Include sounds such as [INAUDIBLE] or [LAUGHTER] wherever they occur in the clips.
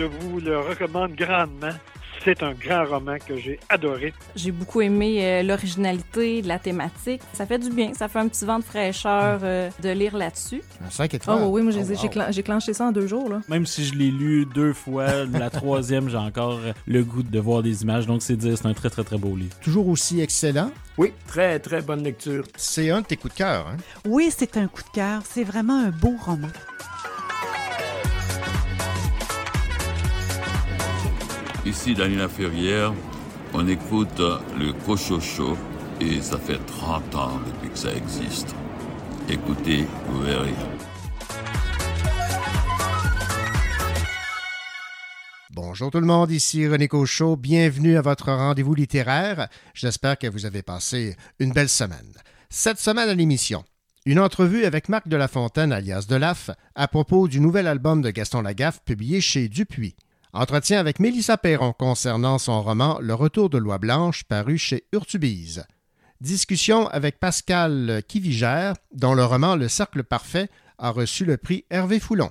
je vous le recommande grandement. C'est un grand roman que j'ai adoré. J'ai beaucoup aimé euh, l'originalité de la thématique. Ça fait du bien, ça fait un petit vent de fraîcheur euh, de lire là-dessus. Un 5 étoiles. Oh oui, moi j'ai Oh, wow. clen- clenché ça en deux jours. Là. Même si je l'ai lu deux fois, la [LAUGHS] troisième, j'ai encore le goût de voir des images. Donc, c'est dire, c'est un très, très, très beau livre. Toujours aussi excellent. Oui, très, très bonne lecture. C'est un de tes coups de cœur. Hein? Oui, c'est un coup de cœur. C'est vraiment un beau roman. Ici Daniela Ferrière, on écoute le Cochocho et ça fait 30 ans depuis que ça existe. Écoutez, vous verrez. Bonjour tout le monde, ici René Cochot. Bienvenue à votre rendez-vous littéraire. J'espère que vous avez passé une belle semaine. Cette semaine à l'émission, une entrevue avec Marc de la Fontaine, alias Delaf, à propos du nouvel album de Gaston Lagaffe publié chez Dupuis. Entretien avec Mélissa Perron concernant son roman Le Retour de Loi Blanche paru chez Urtubise. Discussion avec Pascal Kivigère, dont le roman Le Cercle Parfait a reçu le prix Hervé Foulon.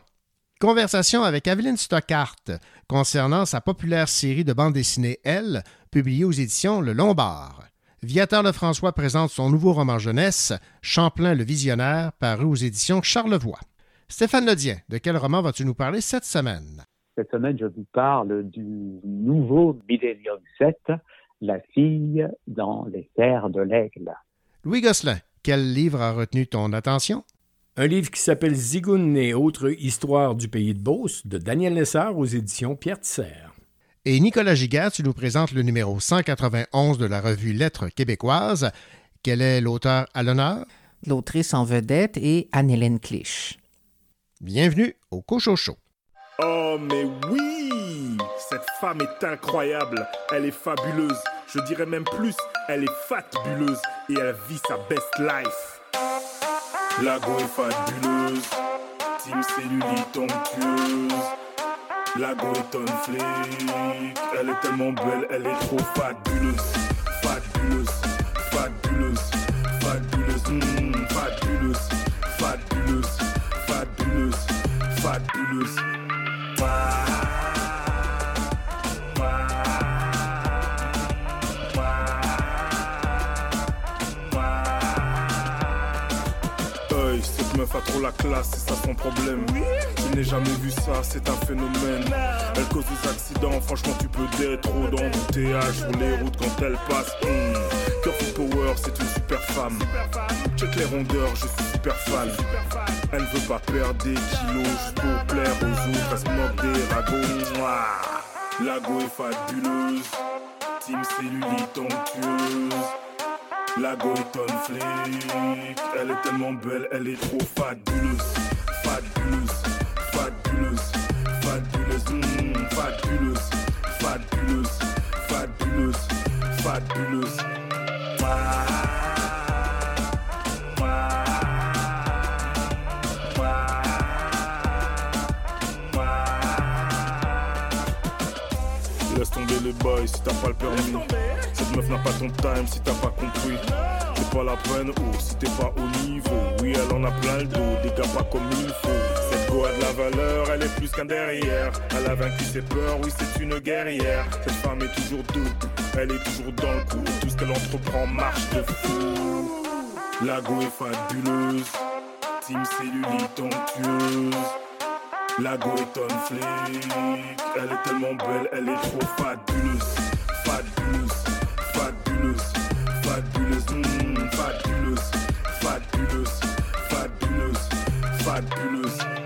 Conversation avec Aveline Stockhart concernant sa populaire série de bande dessinée Elle, publiée aux éditions Le Lombard. Viateur Lefrançois présente son nouveau roman jeunesse, Champlain le Visionnaire, paru aux éditions Charlevoix. Stéphane Ledien, de quel roman vas-tu nous parler cette semaine? Cette semaine, je vous parle du nouveau Millennium 7, La fille dans les terres de l'aigle. Louis Gosselin, quel livre a retenu ton attention? Un livre qui s'appelle Zigoun et autres histoires du pays de Beauce de Daniel Lessard aux éditions Pierre Tisser. Et Nicolas Giguère, tu nous présentes le numéro 191 de la revue Lettres québécoises. Quel est l'auteur à l'honneur? L'autrice en vedette est Anne-Hélène Clich. Bienvenue au Cochocho. Oh mais oui Cette femme est incroyable, elle est fabuleuse, je dirais même plus, elle est fabuleuse et elle vit sa best life. La go est fabuleuse, Team Cellulite onctueuse. La go est on flic, elle est tellement belle, elle est trop fabuleuse. Fabuleuse, fabuleuse, fabuleuse, mm, fabuleuse, fabuleuse, fabuleuse, fabuleuse. Hey, trop la classe, c'est ça son problème. Je n'ai jamais vu ça, c'est un phénomène. Elle cause des accidents, franchement tu peux d'être trop d'embouteillage sur les routes quand elle passe. Curvy Power, c'est une super femme. Check les rondeurs, je suis super fan. Elle veut pas perdre des kilos juste pour plaire aux autres, elle se des ragots. Mouah. La go est fabuleuse, Team Cellulite onctueuse. La go est on flic, elle est tellement belle, elle est trop fabuleuse, fabuleuse, fabuleuse, fabuleuse, mm, fabuleuse, fabuleuse, fabuleuse, fabuleuse. Les bails si t'as pas le permis. Cette meuf n'a pas ton time si t'as pas compris. C'est pas la peine ou si t'es pas au niveau. Oui, elle en a plein le dos, des gars pas comme il faut. Cette go a de la valeur, elle est plus qu'un derrière. Elle a vaincu ses peurs, oui, c'est une guerrière. Cette femme est toujours debout, elle est toujours dans le coup. Tout ce qu'elle entreprend marche de fou. La go est fabuleuse, Team Cellulite onctueuse. La go est on flic, elle est tellement belle, elle est trop fabuleuse, fabuleuse, fabuleuse, fabuleuse, mm, fabuleuse, fabuleuse, fabuleuse, fabuleuse.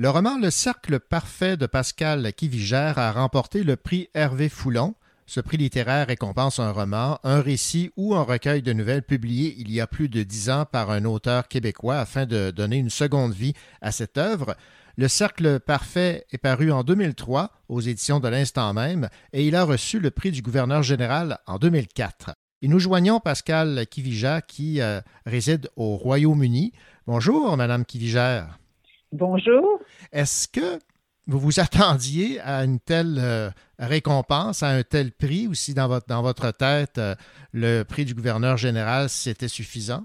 Le roman Le Cercle Parfait de Pascal Kivigère a remporté le prix Hervé Foulon. Ce prix littéraire récompense un roman, un récit ou un recueil de nouvelles publié il y a plus de dix ans par un auteur québécois afin de donner une seconde vie à cette œuvre. Le Cercle Parfait est paru en 2003 aux éditions de l'Instant même et il a reçu le prix du gouverneur général en 2004. Et nous joignons Pascal Kivija qui euh, réside au Royaume-Uni. Bonjour, Madame Kivija. Bonjour. Est-ce que vous vous attendiez à une telle euh, récompense, à un tel prix, ou si dans votre, dans votre tête, euh, le prix du gouverneur général, c'était suffisant?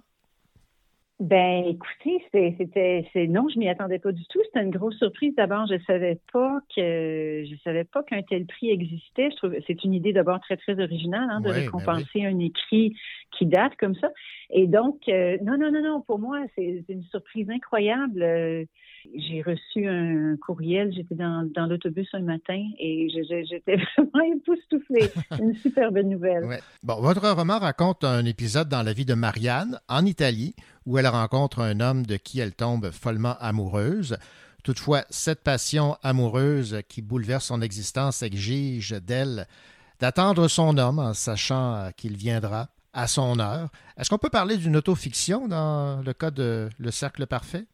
Ben, écoutez, c'était, c'est non, je m'y attendais pas du tout. C'était une grosse surprise. D'abord, je savais pas que je savais pas qu'un tel prix existait. Je trouve c'est une idée d'abord très très originale hein, de Oui, ben récompenser un écrit qui date comme ça. Et donc, euh, non, non, non, non. Pour moi, c'est une surprise incroyable. J'ai reçu un courriel. J'étais dans, dans l'autobus un matin et j'étais [LAUGHS] vraiment époustouflée. [LAUGHS] Une super bonne nouvelle. Ouais. Bon, votre roman raconte un épisode dans la vie de Marianne, en Italie, où elle rencontre un homme de qui elle tombe follement amoureuse. Toutefois, cette passion amoureuse qui bouleverse son existence exige d'elle d'attendre son homme en sachant qu'il viendra à son heure. Est-ce qu'on peut parler d'une autofiction dans le cas de Le Cercle Parfait?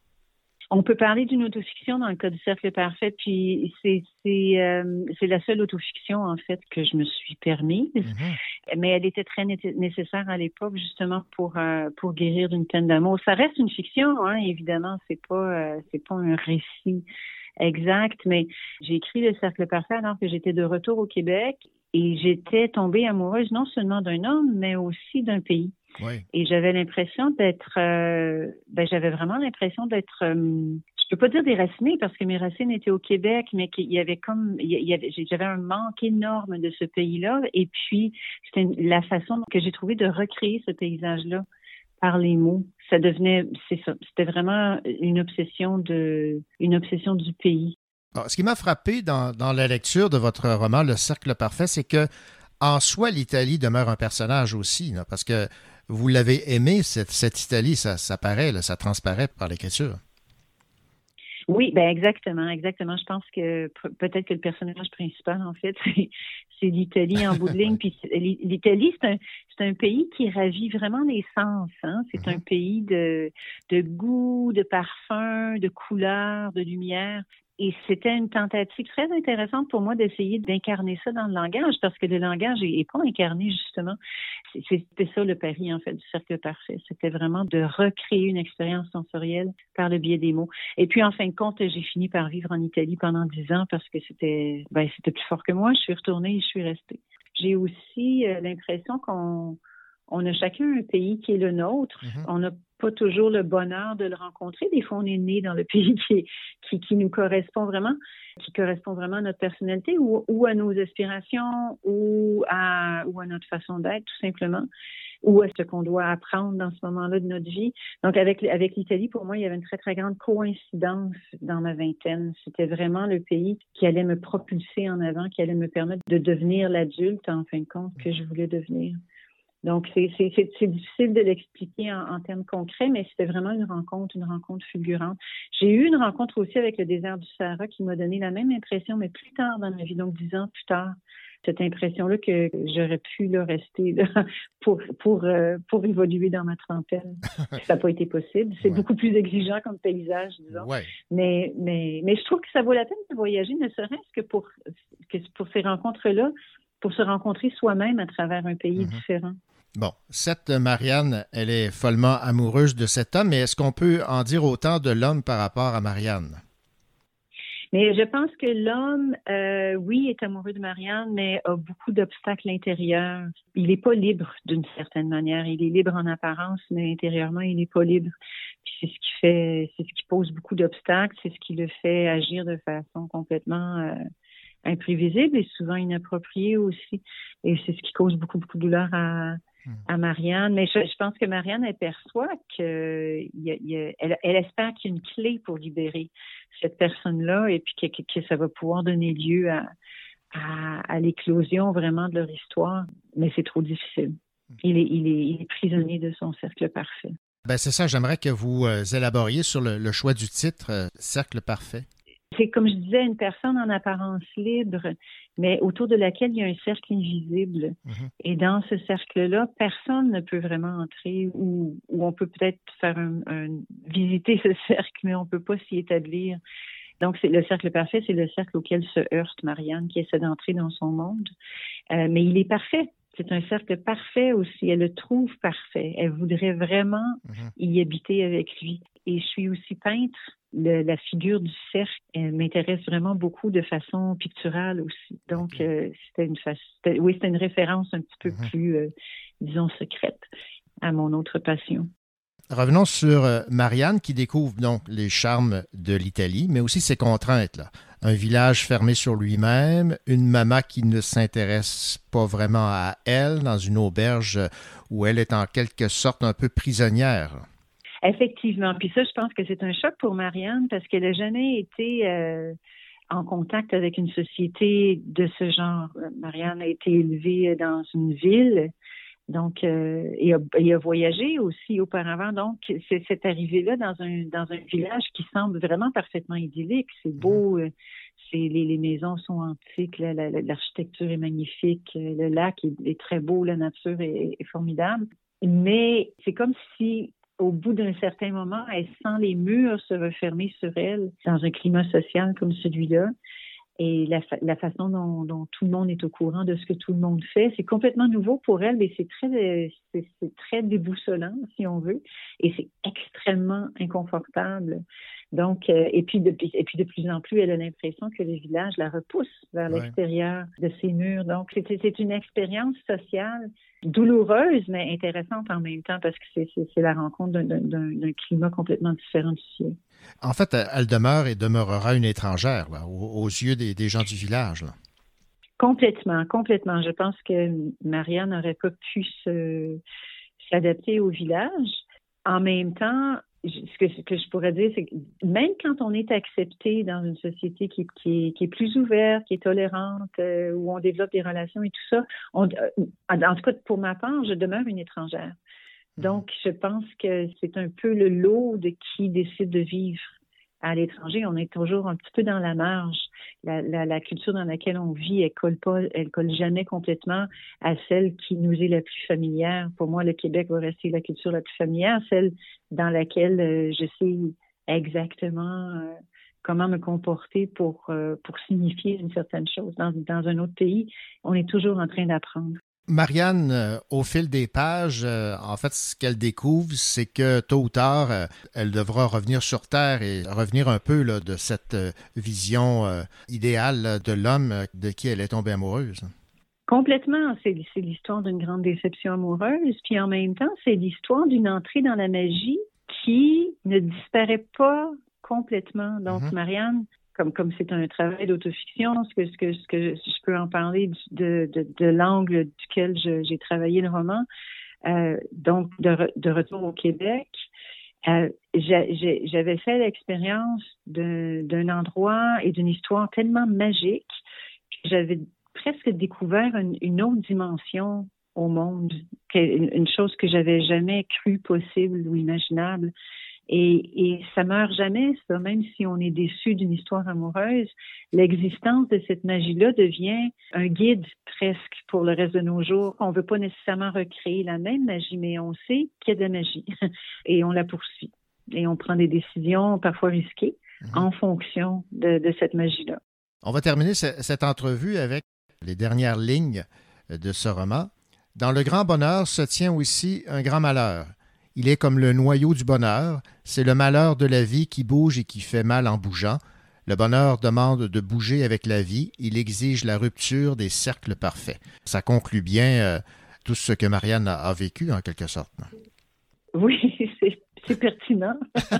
On peut parler d'une autofiction dans le cas du cercle parfait, puis c'est c'est euh, c'est la seule autofiction en fait que je me suis permise, mais elle était très né- nécessaire à l'époque justement pour euh, pour guérir d'une peine d'amour. Ça reste une fiction, hein, évidemment, c'est pas euh, c'est pas un récit exact, mais j'ai écrit le cercle parfait alors que j'étais de retour au Québec et j'étais tombée amoureuse non seulement d'un homme, mais aussi d'un pays. Oui. Et j'avais l'impression d'être, euh, ben j'avais vraiment l'impression d'être, euh, je peux pas dire déracinée parce que mes racines étaient au Québec, mais qu'il y avait comme, il y avait, j'avais un manque énorme de ce pays-là. Et puis c'était la façon que j'ai trouvé de recréer ce paysage-là par les mots. Ça devenait, c'est ça, c'était vraiment une obsession de, une obsession du pays. Ce qui m'a frappé dans, dans la lecture de votre roman Le Cercle Parfait, c'est que en soi, l'Italie demeure un personnage aussi, là, parce que vous l'avez aimé, cette, cette Italie, ça, ça paraît, là, ça transparaît par l'écriture. Oui, ben exactement, exactement. Je pense que pe- peut-être que le personnage principal, en fait, [LAUGHS] c'est, l'Italie en bout de [LAUGHS] ligne. Puis l'Italie, c'est un, c'est un pays qui ravit vraiment les sens. Hein? C'est un pays de, de goût, de parfum, de couleurs, de lumière. Et c'était une tentative très intéressante pour moi d'essayer d'incarner ça dans le langage, parce que le langage n'est pas incarné, justement. C'était ça le pari, en fait, du cercle parfait. C'était vraiment de recréer une expérience sensorielle par le biais des mots. Et puis, en fin de compte, j'ai fini par vivre en Italie pendant dix ans parce que c'était ben, c'était plus fort que moi. Je suis retournée et je suis restée. J'ai aussi euh, l'impression qu'on on a chacun un pays qui est le nôtre. On n'a pas toujours le bonheur de le rencontrer. Des fois, on est né dans le [LAUGHS] pays qui, qui, qui nous correspond vraiment, qui correspond vraiment à notre personnalité ou, ou à nos aspirations ou à, ou à notre façon d'être, tout simplement ou à ce qu'on doit apprendre dans ce moment-là de notre vie. Donc, avec, avec l'Italie, pour moi, il y avait une très, très grande coïncidence dans ma vingtaine. C'était vraiment le pays qui allait me propulser en avant, qui allait me permettre de devenir l'adulte, en fin de compte, que je voulais devenir. Donc, c'est difficile de l'expliquer en, en termes concrets, mais c'était vraiment une rencontre, une rencontre fulgurante. J'ai eu une rencontre aussi avec le désert du Sahara qui m'a donné la même impression, mais plus tard dans ma vie, donc dix ans plus tard. Cette impression-là que j'aurais pu là, rester là, [LAUGHS] pour, pour, euh, pour évoluer dans ma trentaine. [LAUGHS] Ça n'a pas été possible. C'est beaucoup plus exigeant comme paysage, disons. Ouais. Mais, mais, mais je trouve que ça vaut la peine de voyager, ne serait-ce que pour, que pour ces rencontres-là, pour se rencontrer soi-même à travers un pays différent. Bon, cette Marianne, elle est follement amoureuse de cet homme, mais est-ce qu'on peut en dire autant de l'homme par rapport à Marianne? Mais je pense que l'homme, euh, oui, est amoureux de Marianne, mais a beaucoup d'obstacles intérieurs. Il n'est pas libre d'une certaine manière. Il est libre en apparence, mais intérieurement, il n'est pas libre. Puis c'est ce qui fait, c'est ce qui pose beaucoup d'obstacles, c'est ce qui le fait agir de façon complètement euh, imprévisible et souvent inappropriée aussi. Et c'est ce qui cause beaucoup, beaucoup de douleur à, à Marianne. Mais je, je pense que Marianne, elle perçoit que il y a- il y a- elle, elle espère qu'il y a une clé pour libérer cette personne-là et puis que, que- que ça va pouvoir donner lieu à, à, à l'éclosion vraiment de leur histoire. Mais c'est trop difficile. Il est, il, est, il est prisonnier de son cercle parfait. Ben c'est ça, j'aimerais que vous euh, élaboriez sur le, le choix du titre, euh, Cercle parfait. C'est comme je disais, une personne en apparence libre, mais autour de laquelle il y a un cercle invisible. Et dans ce cercle-là, personne ne peut vraiment entrer ou, ou on peut peut-être faire un, un- visiter ce [LAUGHS] cercle, mais on peut pas s'y établir. Donc, c'est le cercle parfait, c'est le cercle auquel se heurte Marianne, qui essaie d'entrer dans son monde. Euh, mais il est parfait. C'est un cercle parfait aussi. Elle le trouve parfait. Elle voudrait vraiment Mhm. y habiter avec lui. Et je suis aussi peintre. Le- la figure du cercle m'intéresse vraiment beaucoup de façon picturale aussi. Donc, euh, c'était une fa- c'était- oui, c'était une référence un petit peu plus, euh, disons, secrète à mon autre passion. Revenons sur euh, Marianne qui découvre donc les charmes de l'Italie, mais aussi ses contraintes. Là. Un village fermé sur lui-même, une maman qui ne s'intéresse pas vraiment à elle dans une auberge où elle est en quelque sorte un peu prisonnière. Effectivement. Puis ça, je pense que c'est un choc pour Marianne parce qu'elle n'a jamais été euh, en contact avec une société de ce genre. Marianne a été élevée dans une ville, donc euh, et, a, et a voyagé aussi auparavant. Donc, c'est cette arrivée-là dans un dans un village qui semble vraiment parfaitement idyllique. C'est beau. euh, c'est les, les maisons sont antiques, la- la- la- l'architecture est magnifique, le lac est, est très beau, la nature est, est formidable. Mais c'est comme si au bout d'un certain moment, elle sent les murs se refermer sur elle dans un climat social comme celui-là. Et la, fa- la façon dont, dont tout le monde est au courant de ce que tout le monde fait, c'est complètement nouveau pour elle, mais c'est très, c'est très déboussolant, si on veut, et c'est extrêmement inconfortable. Donc, euh, et puis de, et puis de plus en plus, elle a l'impression que le village la repousse vers Ouais. l'extérieur de ses murs. Donc, c'est, une expérience sociale douloureuse, mais intéressante en même temps parce que c'est, la rencontre d'un, climat complètement différent du sien. En fait, elle demeure et demeurera une étrangère là, aux, aux yeux des, des gens du village. là. Complètement, complètement. Je pense que Marianne n'aurait pas pu s'adapter au village. En même temps, ce que, ce que je pourrais dire, c'est que même quand on est accepté dans une société qui, qui, est, qui est plus ouverte, qui est tolérante, euh, où on développe des relations et tout ça, on, euh, en en tout cas pour ma part, je demeure une étrangère. Donc, je pense que c'est un peu le lot de qui décide de vivre à l'étranger. On est toujours un petit peu dans la marge. La, la, la culture dans laquelle on vit, elle colle pas, elle colle jamais complètement à celle qui nous est la plus familière. Pour moi, le Québec va rester la culture la plus familière, celle dans laquelle euh, je sais exactement euh, comment me comporter pour, euh, pour signifier une certaine chose. Dans, dans un autre pays, on est toujours en train d'apprendre. Marianne, euh, au fil des pages, euh, en fait, ce qu'elle découvre, c'est que tôt ou tard, euh, elle devra revenir sur Terre et revenir un peu là, de cette vision idéale de l'homme de qui elle est tombée amoureuse. Complètement. C'est l'histoire d'une grande déception amoureuse. Puis en même temps, c'est l'histoire d'une entrée dans la magie qui ne disparaît pas complètement. Donc, Mhm. Marianne, comme comme c'est un travail d'autofiction, ce que, ce que, je peux en parler de, l'angle duquel j'ai travaillé le roman, euh, donc de, re- de retour au Québec, euh, j'avais fait l'expérience d'un endroit et d'une histoire tellement magique que j'avais presque découvert une, une autre dimension au monde, une chose que j'avais jamais cru possible ou imaginable. Et, et ça meurt jamais, ça, même si on est déçu d'une histoire amoureuse, l'existence de cette magie-là devient un guide presque pour le reste de nos jours. On veut pas nécessairement recréer la même magie, mais on sait qu'il y a de la magie [LAUGHS] et on la poursuit. Et on prend des décisions parfois risquées en fonction de, de cette magie-là. On va terminer ce- cette entrevue avec les dernières lignes de ce roman. Dans le grand bonheur se tient aussi un grand malheur. Il est comme le noyau du bonheur, c'est le malheur de la vie qui bouge et qui fait mal en bougeant. Le bonheur demande de bouger avec la vie, il exige la rupture des cercles parfaits. Ça conclut bien euh, tout ce que Marianne a, a vécu en quelque sorte. Oui, [LAUGHS] c'est c'est pertinent. [LAUGHS] [LAUGHS]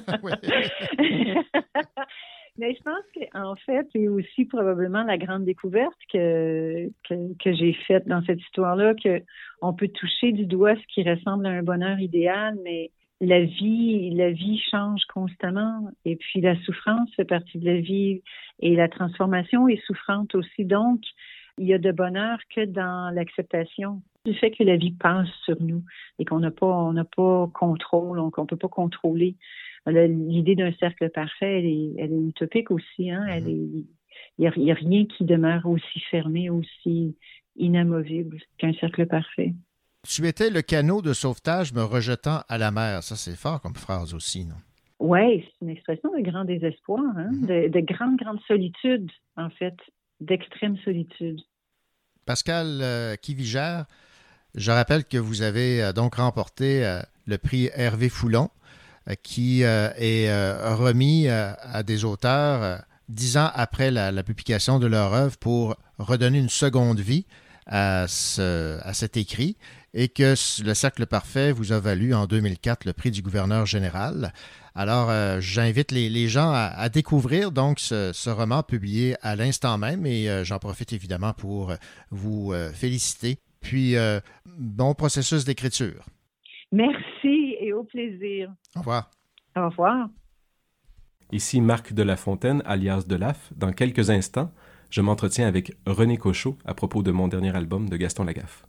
Mais je pense qu'en fait, c'est aussi probablement la grande découverte que, que, j'ai faite dans cette histoire-là, que on peut toucher du doigt ce qui ressemble à un bonheur idéal, mais la vie, la vie change constamment. Et puis la souffrance fait partie de la vie et la transformation est souffrante aussi. Donc, il y a de bonheur que dans l'acceptation du fait que la vie passe sur nous et qu'on n'a pas, on n'a pas contrôle, on- qu'on peut pas contrôler. L'idée d'un cercle parfait, elle est, elle est utopique aussi. Hein? Elle est, il n'y a, rien qui demeure aussi fermé, aussi inamovible qu'un cercle parfait. Tu étais le canot de sauvetage me rejetant à la mer. Ça, c'est fort comme phrase aussi, non? Oui, c'est une expression de grand désespoir, hein? de, de grande, grande solitude, en fait, d'extrême solitude. Pascal euh, Kivigère, Je rappelle que vous avez euh, donc remporté euh, le prix Hervé Foulon, qui est remis à des auteurs dix ans après la, publication de leur œuvre pour redonner une seconde vie à, à cet écrit et que le Cercle Parfait vous a valu en 2004 le prix du gouverneur général. Alors, j'invite les, gens à, découvrir donc ce, roman publié à l'instant même et j'en profite évidemment pour vous féliciter puis, euh, bon processus d'écriture. Merci et au plaisir. Au revoir. Au revoir. Ici Marc de la Fontaine, alias Delaf. Dans quelques instants, je m'entretiens avec René Cochot à propos de mon dernier album de Gaston Lagaffe.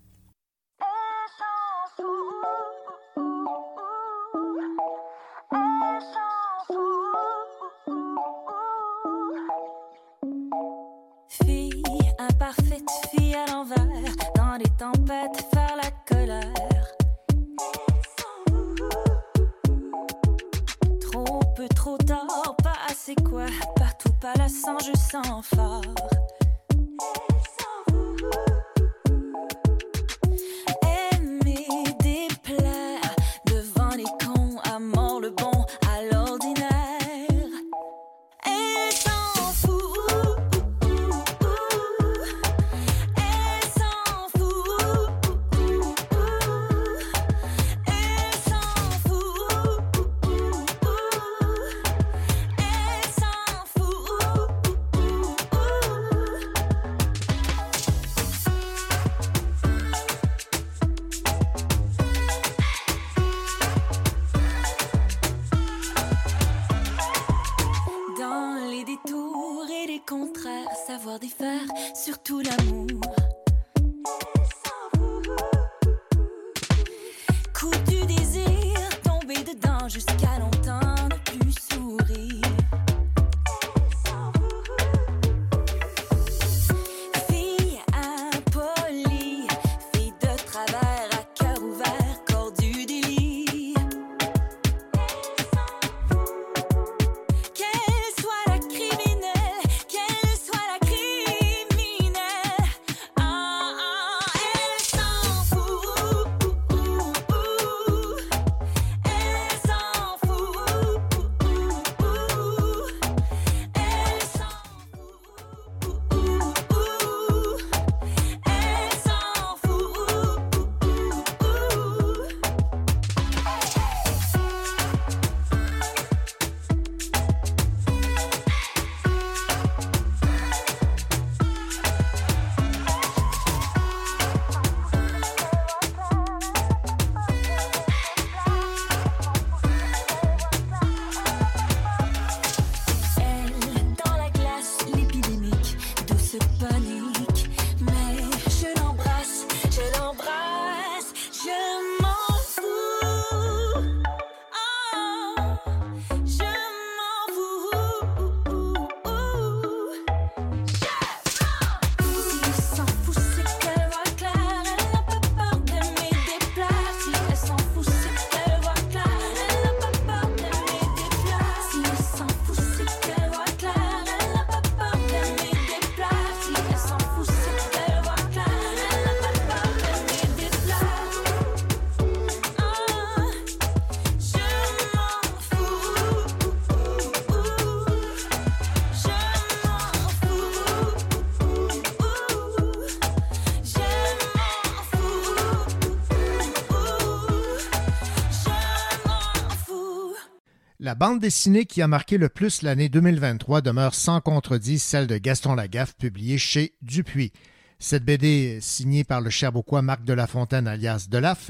Bande dessinée qui a marqué le plus l'année 2023 demeure sans contredit celle de Gaston Lagaffe, publiée chez Dupuis. Cette BD, signée par le Cherbauquois Marc de la Fontaine alias Delaf,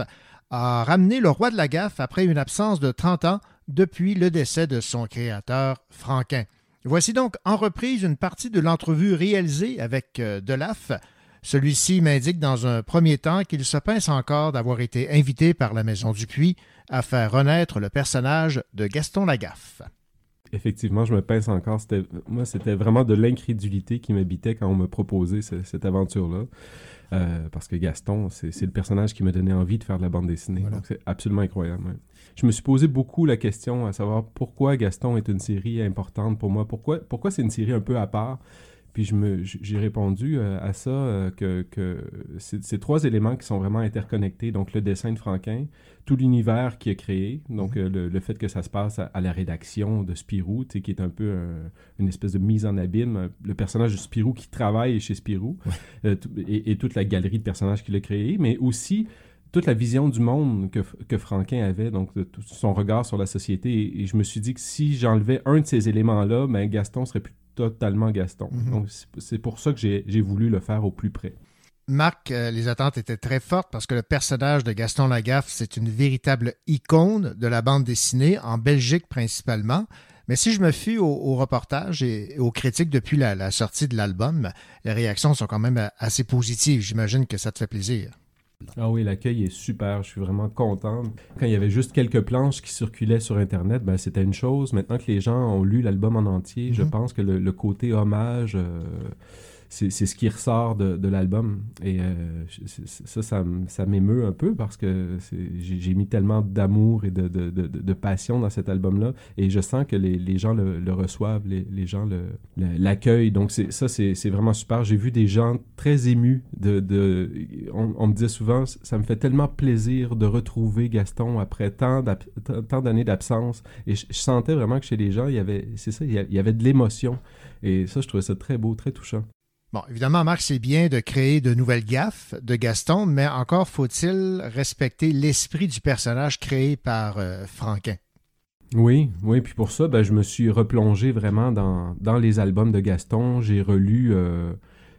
a ramené le roi de la gaffe après une absence de 30 ans depuis le décès de son créateur Franquin. Voici donc en reprise une partie de l'entrevue réalisée avec euh, Delaf. Celui-ci m'indique dans un premier temps qu'il se pince encore d'avoir été invité par la Maison Dupuis à faire renaître le personnage de Gaston Lagaffe. Effectivement, je me pince encore. Moi, c'était vraiment de l'incrédulité qui m'habitait quand on me proposait cette aventure-là. Euh, parce que Gaston, c'est le personnage qui m'a donné envie de faire de la bande dessinée. Donc, c'est absolument incroyable. Je me suis posé beaucoup la question à savoir pourquoi Gaston est une série importante pour moi. Pourquoi, pourquoi c'est une série un peu à part? Puis me, j'ai répondu euh, à ça euh, que, que c'est ces trois éléments qui sont vraiment interconnectés. Donc le dessin de Franquin, tout l'univers qu'il a créé, donc Mhm. euh, le, le fait que ça se passe à, à la rédaction de Spirou, qui est un peu un- une espèce de mise en abîme. Le personnage de Spirou qui travaille chez Spirou, euh, et, et toute la galerie de personnages qu'il a créé, mais aussi toute la vision du monde que, que Franquin avait, donc de tout son regard sur la société. Et, et je me suis dit que si j'enlevais un de ces éléments-là, ben Gaston serait plus totalement Gaston. Mhm. Donc c'est- pour ça que j'ai voulu le faire au plus près. Marc, euh, les attentes étaient très fortes parce que le personnage de Gaston Lagaffe, c'est une véritable icône de la bande dessinée, en Belgique principalement. Mais si je me fie au, au reportage et aux critiques depuis la, la sortie de l'album, les réactions sont quand même euh, assez positives. J'imagine que ça te fait plaisir. Ah oui, l'accueil est super, je suis vraiment content. Quand il y avait juste quelques planches qui circulaient sur Internet, ben, c'était une chose. Maintenant que les gens ont lu l'album en entier, je Mhm. pense que le, le côté hommage, euh, c'est ce qui ressort de, de l'album. Et euh, ça, ça, ça m'émeut un peu parce que j'ai mis tellement d'amour et de, de- de- passion dans cet album-là. Et je sens que les, les gens le, reçoivent, les, les gens le- le- l'accueillent. Donc ça, c'est vraiment super. J'ai vu des gens très émus. De, on, on me disait souvent, ça me fait tellement plaisir de retrouver Gaston après tant d'années d'absence. Et je, je sentais vraiment que chez les gens, il y avait, c'est ça, il y avait de l'émotion. Et ça, je trouvais ça très beau, très touchant. Bon, évidemment, Marc, c'est bien de créer de nouvelles gaffes de Gaston, mais encore faut-il respecter l'esprit du personnage créé par euh, Franquin. Oui, oui, puis pour ça, ben, je me suis replongé vraiment dans, dans les albums de Gaston. J'ai relu, euh,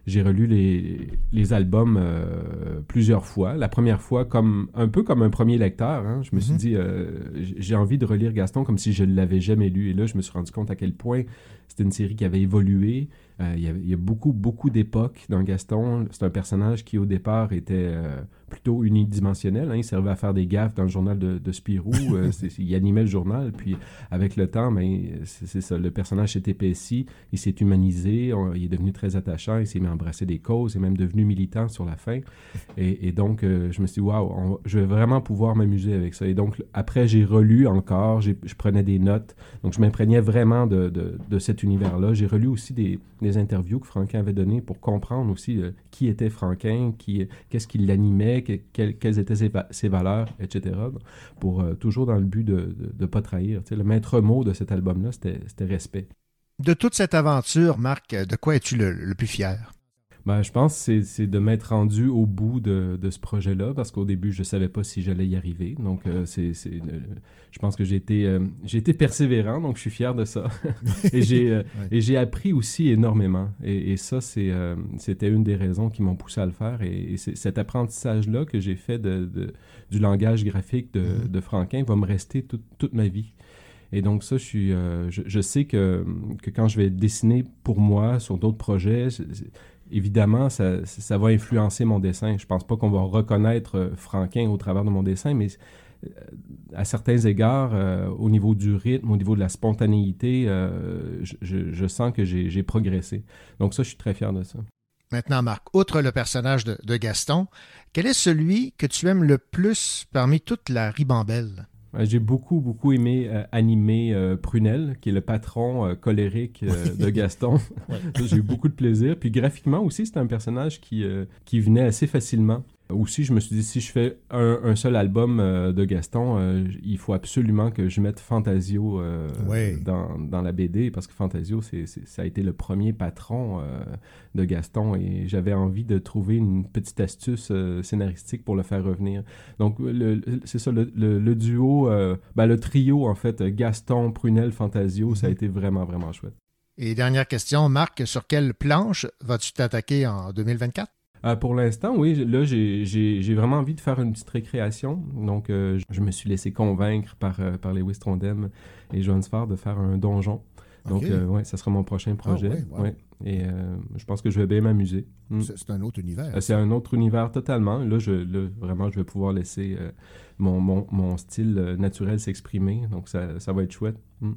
j'ai relu les, les albums euh, plusieurs fois. La première fois, comme un peu comme un premier lecteur, hein. je me suis Mhm. dit, euh, j'ai envie de relire Gaston comme si je ne l'avais jamais lu. Et là, je me suis rendu compte à quel point c'était une série qui avait évolué. Euh, il, y y a beaucoup, beaucoup d'époques dans Gaston. C'est un personnage qui, au départ, était euh, plutôt unidimensionnel. hein. Il servait à faire des gaffes dans le journal de, de Spirou. [LAUGHS] Euh, il animait le journal. Puis, avec le temps, ben, c'est ça. Le personnage s'est épaissi. Il s'est humanisé. on- il est devenu très attachant. Il s'est mis à embrasser des causes. Il est même devenu militant sur la fin. Et, et donc, euh, je me suis dit, waouh, je vais vraiment pouvoir m'amuser avec ça. Et donc, après, j'ai relu encore. Je prenais des notes. Donc, je m'imprégnais vraiment de, de- de cet univers-là. J'ai relu aussi des, des interviews que Franquin avait données pour comprendre aussi euh, qui était Franquin, qui, qu'est-ce qui l'animait, que- quelles, étaient ses, va- ses valeurs, etc. Pour euh, toujours dans le but de ne pas trahir. Le maître mot de cet album-là, c'était respect. De toute cette aventure, Marc, de quoi es-tu le plus fier? Ben, je pense que c'est- de m'être rendu au bout de, de ce projet-là parce qu'au début, je ne savais pas si j'allais y arriver. Donc, euh, c'est, c'est, euh, je pense que j'ai été, euh, j'ai été persévérant, donc je suis fier de ça. [LAUGHS] et, j'ai, Ouais. et j'ai appris aussi énormément. Et, et ça, c'est, c'était une des raisons qui m'ont poussé à le faire. Et, et c'est cet apprentissage-là que j'ai fait de, de- du langage graphique de, Mhm. de Franquin va me rester toute- toute ma vie. Et donc ça, je, suis, euh, je, je sais que, que quand je vais dessiner pour moi sur d'autres projets, évidemment, ça, va influencer mon dessin. Je pense pas qu'on va reconnaître euh, Franquin au travers de mon dessin, mais euh, à certains égards, euh, au niveau du rythme, au niveau de la spontanéité, je, sens que j'ai progressé. Donc ça, je suis très fier de ça. Maintenant, Marc, outre le personnage de Gaston, quel est celui que tu aimes le plus parmi toute la ribambelle? Ouais, J'ai beaucoup, beaucoup aimé euh, animer euh, Prunel, qui est le patron euh, colérique euh, de Gaston. [LAUGHS] J'ai eu beaucoup de plaisir. Puis graphiquement aussi, c'est un personnage qui, euh, qui venait assez facilement. Aussi, je me suis dit, si je fais un, un seul album euh, de Gaston, euh, il faut absolument que je mette Fantasio euh, Ouais. dans, dans la BD, parce que Fantasio, c'est, c'est- ça a été le premier patron de Gaston, et j'avais envie de trouver une petite astuce scénaristique pour le faire revenir. Donc, le- le- c'est ça, le, duo, ben, le trio, en fait, Gaston, Prunel, Fantasio, ça a été vraiment, vraiment chouette. Et dernière question, Marc, sur quelle planche vas-tu t'attaquer en 2024? Euh, pour l'instant, oui, là, j'ai- vraiment envie de faire une petite récréation. Donc, euh, je- me suis laissé convaincre par, euh, par Lewis Trondheim et Johan Sfar de faire un donjon. Donc, Ok. euh, ouais, ça sera mon prochain projet. ouais, wow. Ouais. Et euh, je pense que je vais bien m'amuser. Mm. C'est un autre univers. Euh, C'est un autre univers totalement. Là, je, là, vraiment, je vais pouvoir laisser mon, mon, mon style naturel s'exprimer. Donc, ça, ça va être chouette. Mm.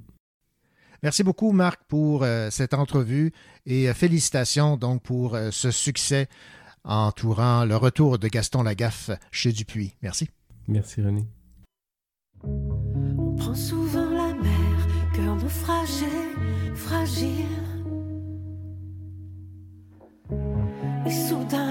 Merci beaucoup, Marc, pour cette entrevue et félicitations donc pour ce succès entourant le retour de Gaston Lagaffe chez Dupuis. Merci. Merci René. On prend souvent la mer, cœur naufragé, fragile. Et soudain,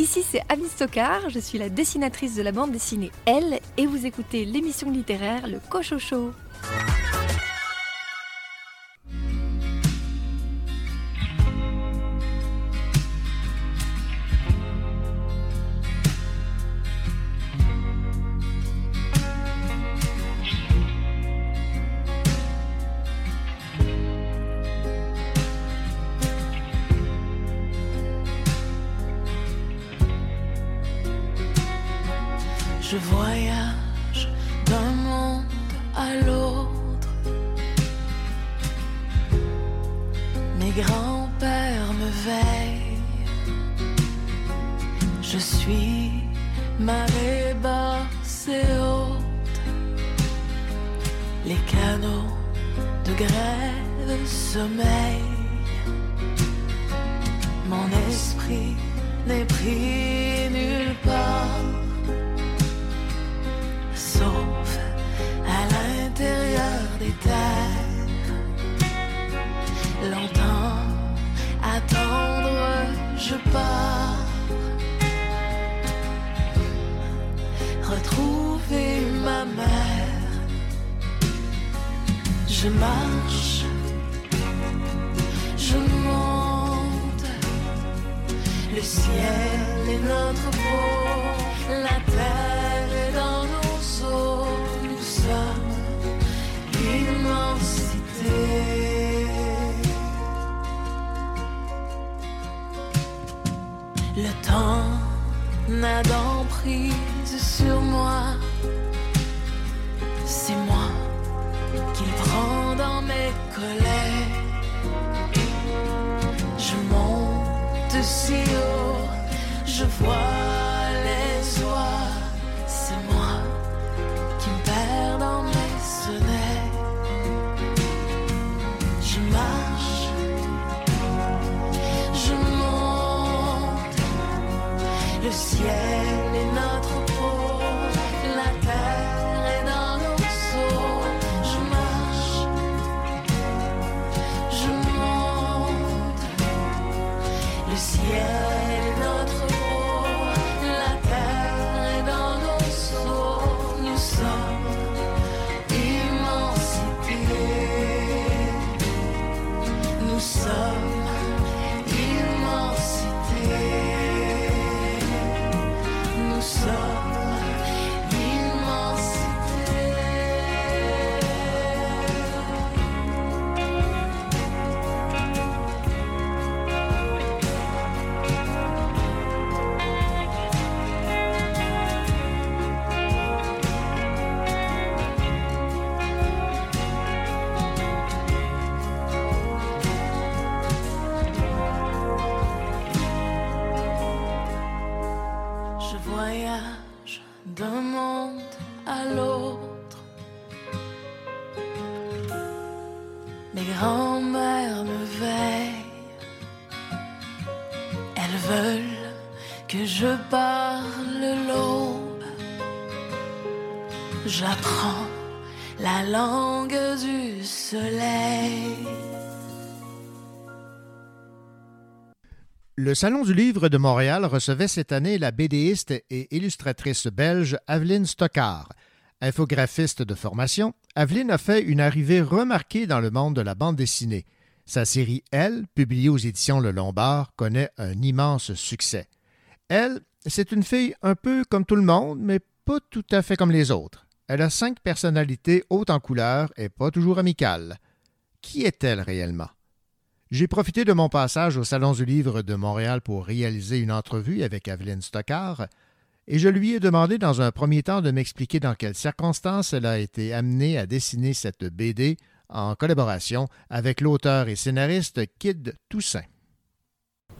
Ici, c'est Amis Stockard, je suis la dessinatrice de la bande dessinée Elle, et vous écoutez l'émission littéraire Le Cochocho. J'apprends la langue du soleil. Le Salon du Livre de Montréal recevait cette année la BDiste et illustratrice belge Aveline Stockard. Infographiste de formation, Aveline a fait une arrivée remarquée dans le monde de la bande dessinée. Sa série Elle, publiée aux éditions Le Lombard, connaît un immense succès. Elle, c'est une fille un peu comme tout le monde, mais pas tout à fait comme les autres. Elle a cinq personnalités hautes en couleur et pas toujours amicales. Qui est-elle réellement? J'ai profité de mon passage au Salon du Livre de Montréal pour réaliser une entrevue avec Aveline Stockard et je lui ai demandé dans un premier temps de m'expliquer dans quelles circonstances elle a été amenée à dessiner cette BD en collaboration avec l'auteur et scénariste Kid Toussaint.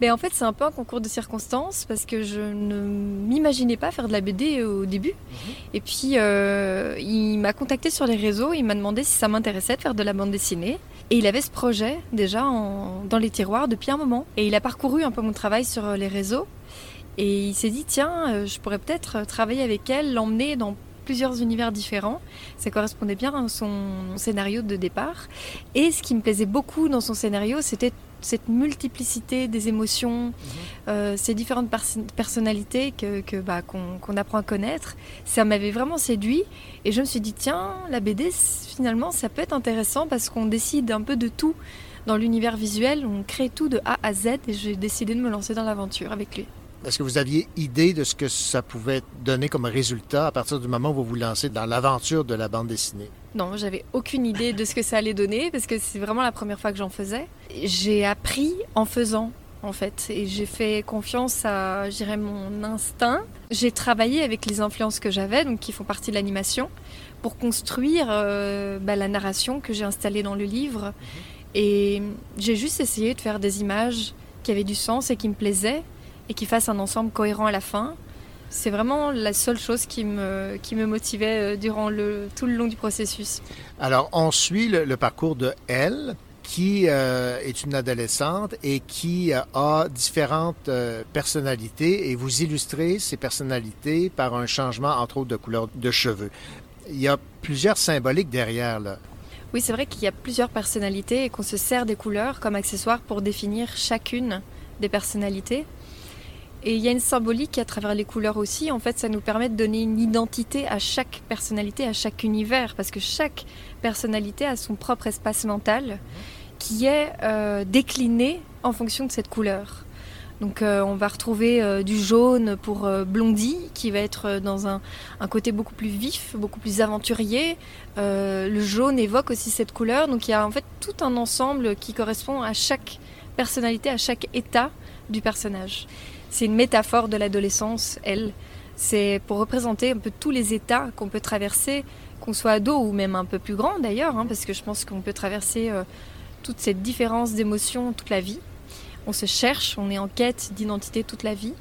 Ben en fait, c'est un peu un concours de circonstances parce que je ne m'imaginais pas faire de la BD au début. Et puis, euh, il m'a contacté sur les réseaux, il m'a demandé si ça m'intéressait de faire de la bande dessinée. Et il avait ce projet déjà en- dans les tiroirs depuis un moment. Et il a parcouru un peu mon travail sur les réseaux. Et il s'est dit, tiens, euh, je pourrais peut-être travailler avec elle, l'emmener dans plusieurs univers différents. Ça correspondait bien à son scénario de départ. Et ce qui me plaisait beaucoup dans son scénario, c'était cette multiplicité des émotions, euh, ces différentes pers- personnalités que, bah, qu'on apprend à connaître. Ça m'avait vraiment séduit. Et je me suis dit, tiens, la BD, finalement, ça peut être intéressant parce qu'on décide un peu de tout dans l'univers visuel. On crée tout de A à Z. Et j'ai décidé de me lancer dans l'aventure avec lui. Est-ce que vous aviez idée de ce que ça pouvait donner comme résultat à partir du moment où vous vous lancez dans l'aventure de la bande dessinée? Non, j'avais aucune idée de ce que ça allait donner parce que c'est vraiment la première fois que j'en faisais. J'ai appris en faisant en fait et j'ai fait confiance à, je dirais, mon instinct. J'ai travaillé avec les influences que j'avais, donc qui font partie de l'animation, pour construire euh, bah, la narration que j'ai installée dans le livre. Et j'ai juste essayé de faire des images qui avaient du sens et qui me plaisaient et qui fassent un ensemble cohérent à la fin. C'est vraiment la seule chose qui me, qui me motivait euh, durant le, tout le long du processus. Alors, on suit le, le parcours de Elle, qui euh, est une adolescente et qui euh, a différentes euh, personnalités, et vous illustrez ces personnalités par un changement, entre autres, de couleur de cheveux. Il y a plusieurs symboliques derrière, là. Oui, c'est vrai qu'il y a plusieurs personnalités et qu'on se sert des couleurs comme accessoire pour définir chacune des personnalités. Et il y a une symbolique à travers les couleurs aussi. En fait, ça nous permet de donner une identité à chaque personnalité, à chaque univers, parce que chaque personnalité a son propre espace mental qui est euh, décliné en fonction de cette couleur. Donc euh, on va retrouver euh, du jaune pour euh, Blondie, qui va être dans un, un côté beaucoup plus vif, beaucoup plus aventurier. Le jaune évoque aussi cette couleur, donc il y a en fait tout un ensemble qui correspond à chaque personnalité, à chaque état du personnage. C'est une métaphore de l'adolescence, elle. C'est pour représenter un peu tous les états qu'on peut traverser, qu'on soit ado ou même un peu plus grand d'ailleurs, hein, parce que je pense qu'on peut traverser euh, toute cette différence d'émotions toute la vie. On se cherche, on est en quête d'identité toute la vie.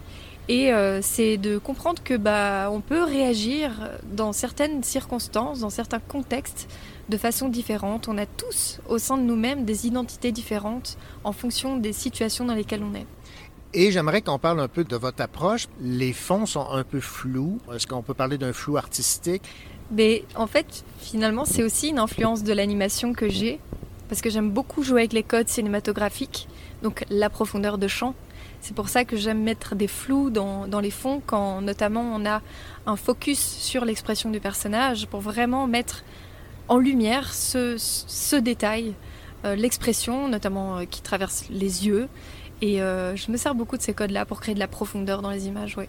Et euh, c'est de comprendre que bah, on peut réagir dans certaines circonstances, dans certains contextes, de façon différente. On a tous au sein de nous-mêmes des identités différentes en fonction des situations dans lesquelles on est. Et j'aimerais qu'on parle un peu de votre approche. Les fonds sont un peu flous. Est-ce qu'on peut parler d'un flou artistique? Mais en fait, finalement, c'est aussi une influence de l'animation que j'ai, parce que j'aime beaucoup jouer avec les codes cinématographiques, donc la profondeur de champ. C'est pour ça que j'aime mettre des flous dans, dans les fonds, quand notamment on a un focus sur l'expression du personnage, pour vraiment mettre en lumière ce, ce détail, euh, l'expression notamment euh, qui traverse les yeux. Et euh, je me sers beaucoup de ces codes-là pour créer de la profondeur dans les images, oui.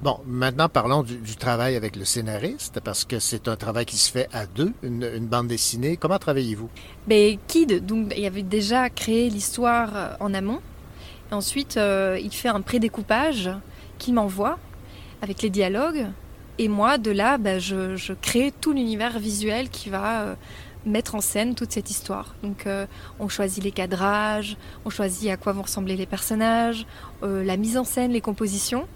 Bon, maintenant parlons du, du travail avec le scénariste, parce que c'est un travail qui se fait à deux, une, une bande dessinée. Comment travaillez-vous? Mais Kid, donc, il avait déjà créé l'histoire euh, en amont. Et ensuite, euh, il fait un prédécoupage qu'il m'envoie avec les dialogues. Et moi, de là, bah, je, je crée tout l'univers visuel qui va euh, mettre en scène toute cette histoire. Donc, euh, on choisit les cadrages, on choisit à quoi vont ressembler les personnages, euh, la mise en scène, les compositions.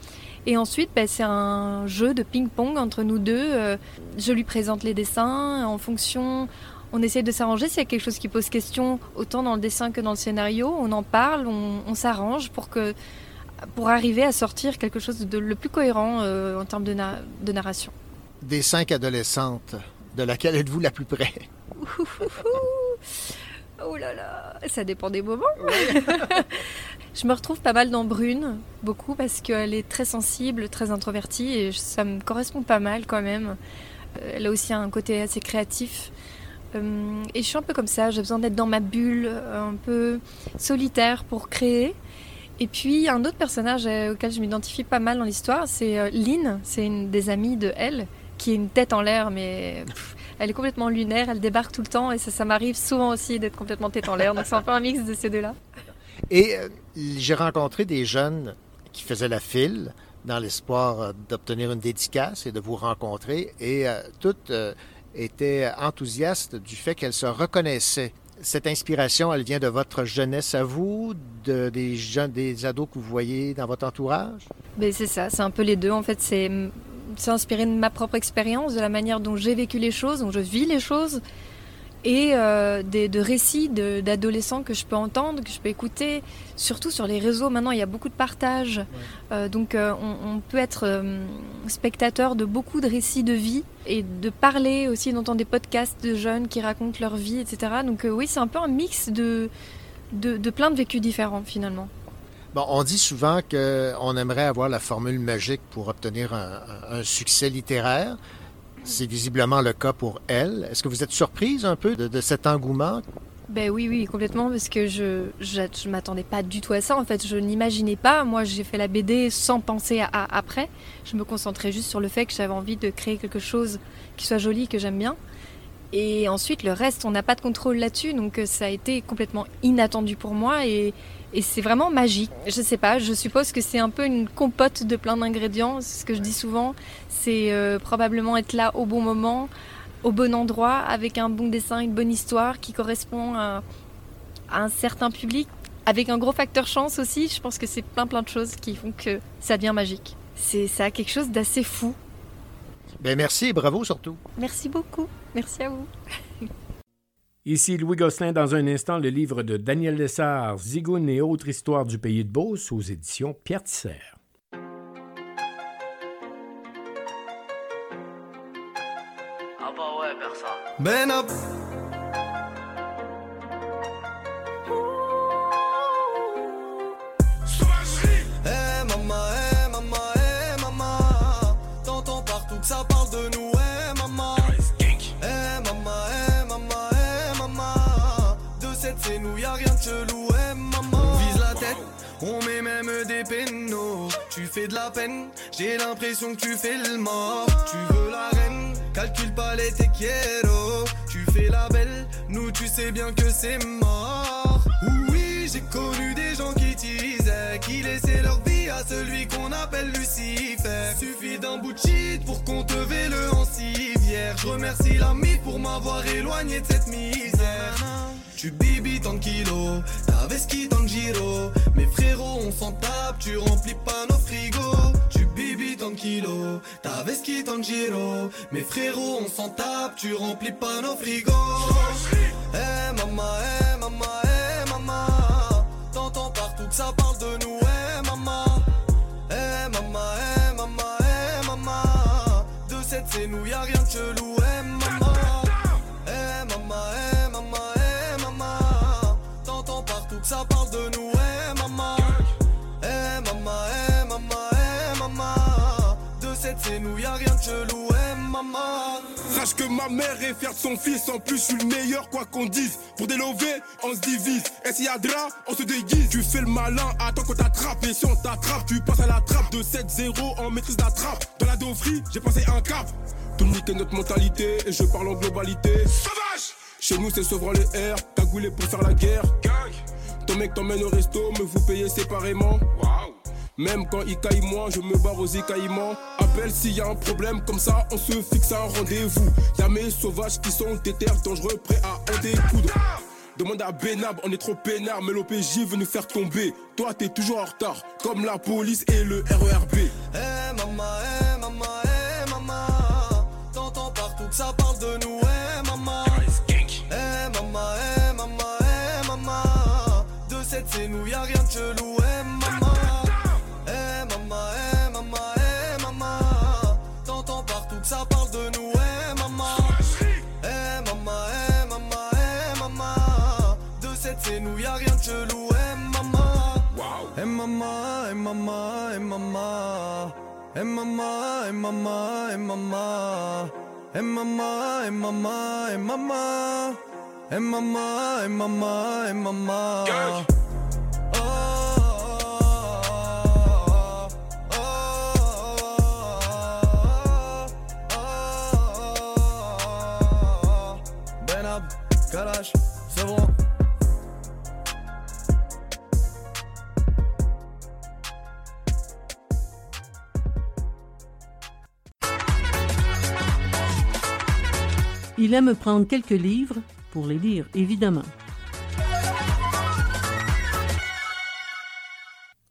Et ensuite, bah, c'est un jeu de ping-pong entre nous deux. Euh, je lui présente les dessins en fonction. On essaie de s'arranger s'il y a quelque chose qui pose question, autant dans le dessin que dans le scénario. On en parle, on, s'arrange pour pour arriver à sortir quelque chose de le plus cohérent en termes de, de narration. Des cinq adolescentes, de laquelle êtes-vous la plus près? Oh là là, ça dépend des moments. [LAUGHS] je me retrouve pas mal dans Brune, beaucoup parce qu'elle est très sensible, très introvertie et ça me correspond pas mal quand même. Euh, Elle a aussi un côté assez créatif. Euh, et je suis un peu comme ça, j'ai besoin d'être dans ma bulle, un peu solitaire pour créer. Et puis un autre personnage euh, auquel je m'identifie pas mal dans l'histoire, c'est Lynn, c'est une des amies de elle, qui est une tête en l'air, mais pff, elle est complètement lunaire, elle débarque tout le temps et ça, ça m'arrive souvent aussi d'être complètement tête en l'air. Donc c'est un peu un mix de ces deux-là. Et euh, j'ai rencontré des jeunes qui faisaient la file dans l'espoir euh, d'obtenir une dédicace et de vous rencontrer, et euh, toutes euh, étaient enthousiastes du fait qu'elles se reconnaissaient. Cette inspiration, elle vient de votre jeunesse à vous, de, des jeunes, des ados que vous voyez dans votre entourage? Mais c'est ça, c'est un peu les deux. En fait, c'est c'est inspiré de ma propre expérience, de la manière dont j'ai vécu les choses, dont je vis les choses, et euh, des, de récits d'adolescents que je peux entendre, que je peux écouter. Surtout sur les réseaux, maintenant, il y a beaucoup de partage. Euh, donc, euh, on, on peut être spectateur de beaucoup de récits de vie et de parler aussi, d'entendre des podcasts de jeunes qui racontent leur vie, etc. Donc, oui, c'est un peu un mix de, de, de plein de vécus différents, finalement. Bon, on dit souvent qu'on aimerait avoir la formule magique pour obtenir un, succès littéraire. C'est visiblement le cas pour elle. Est-ce que vous êtes surprise un peu de, de cet engouement? Ben oui, oui, complètement, parce que je je, je m'attendais pas du tout à ça. En fait, je n'imaginais pas. Moi, j'ai fait la BD sans penser à, à- après. Je me concentrais juste sur le fait que j'avais envie de créer quelque chose qui soit joli, que j'aime bien. Et ensuite, le reste, on n'a pas de contrôle là-dessus, donc euh, ça a été complètement inattendu pour moi et, et c'est vraiment magique. Je sais pas, je suppose que c'est un peu une compote de plein d'ingrédients. C'est ce que je dis souvent. C'est euh, probablement être là au bon moment, au bon endroit, avec un bon dessin, une bonne histoire qui correspond à, à un certain public, avec un gros facteur chance aussi. Je pense que c'est plein plein de choses qui font que ça devient magique. C'est ça a quelque chose d'assez fou. Ben merci et bravo surtout. Merci beaucoup. Merci à vous. Ici Louis Gosselin dans un instant le livre de Daniel Lessard, Zigoun et autres histoires du pays de Beauce aux éditions Pierre Tisser. Ah bah ouais, personne. Ben up. Tu fais de la peine, j'ai l'impression que tu fais le mort. Tu veux la reine, calcule pas les te quiero. Tu fais la belle, nous tu sais bien que c'est mort. Oui, j'ai connu des gens qui disaient qu'ils laissaient leur vie à celui qu'on appelle Lucifer. Suffit d'un bout de shit pour qu'on te le en civière. Je remercie l'ami pour m'avoir éloigné de cette misère. Tu bibi tant de kilos, ta qui tant de giro. Mes frérots, on s'en tape, tu remplis pas nos frigos. Tu bibi tant de kilos, ta qui tant de giro. Mes frérots, on s'en tape, tu remplis pas nos frigos. Eh maman, eh maman, eh maman. T'entends partout que ça parle de nous, eh maman. Eh maman, eh maman, eh maman. De cette c'est nous, y'a rien de chelou, que ma mère est fière de son fils. En plus, je suis le meilleur, quoi qu'on dise. Pour délover, on se divise. Et s'il y a drap, on se déguise. Tu fais le malin, attends qu'on t'attrape. Et si on t'attrape, tu passes à la trappe. De 7-0 en maîtrise la trappe. Dans la dauphrie, j'ai passé un cap. Tout le monde est notre mentalité. Et je parle en globalité. Sauvage! Chez nous, c'est souvent les airs. Cagoulé pour faire la guerre. Gang! Ton mec t'emmène au resto, mais vous payez séparément. Waouh! Même quand il caille moins, je me barre aux écaillements. Appelle s'il y a un problème, comme ça on se fixe un rendez-vous. Y'a mes sauvages qui sont déter, dangereux, prêts à en découdre. Demande à Benab, on est trop peinard, mais l'OPJ veut nous faire tomber. Toi t'es toujours en retard, comme la police et le RERB. Maman. Eh maman, eh maman, eh maman. Eh maman, eh maman, eh maman. Eh maman, eh maman, eh maman. Il aime prendre quelques livres pour les lire, évidemment.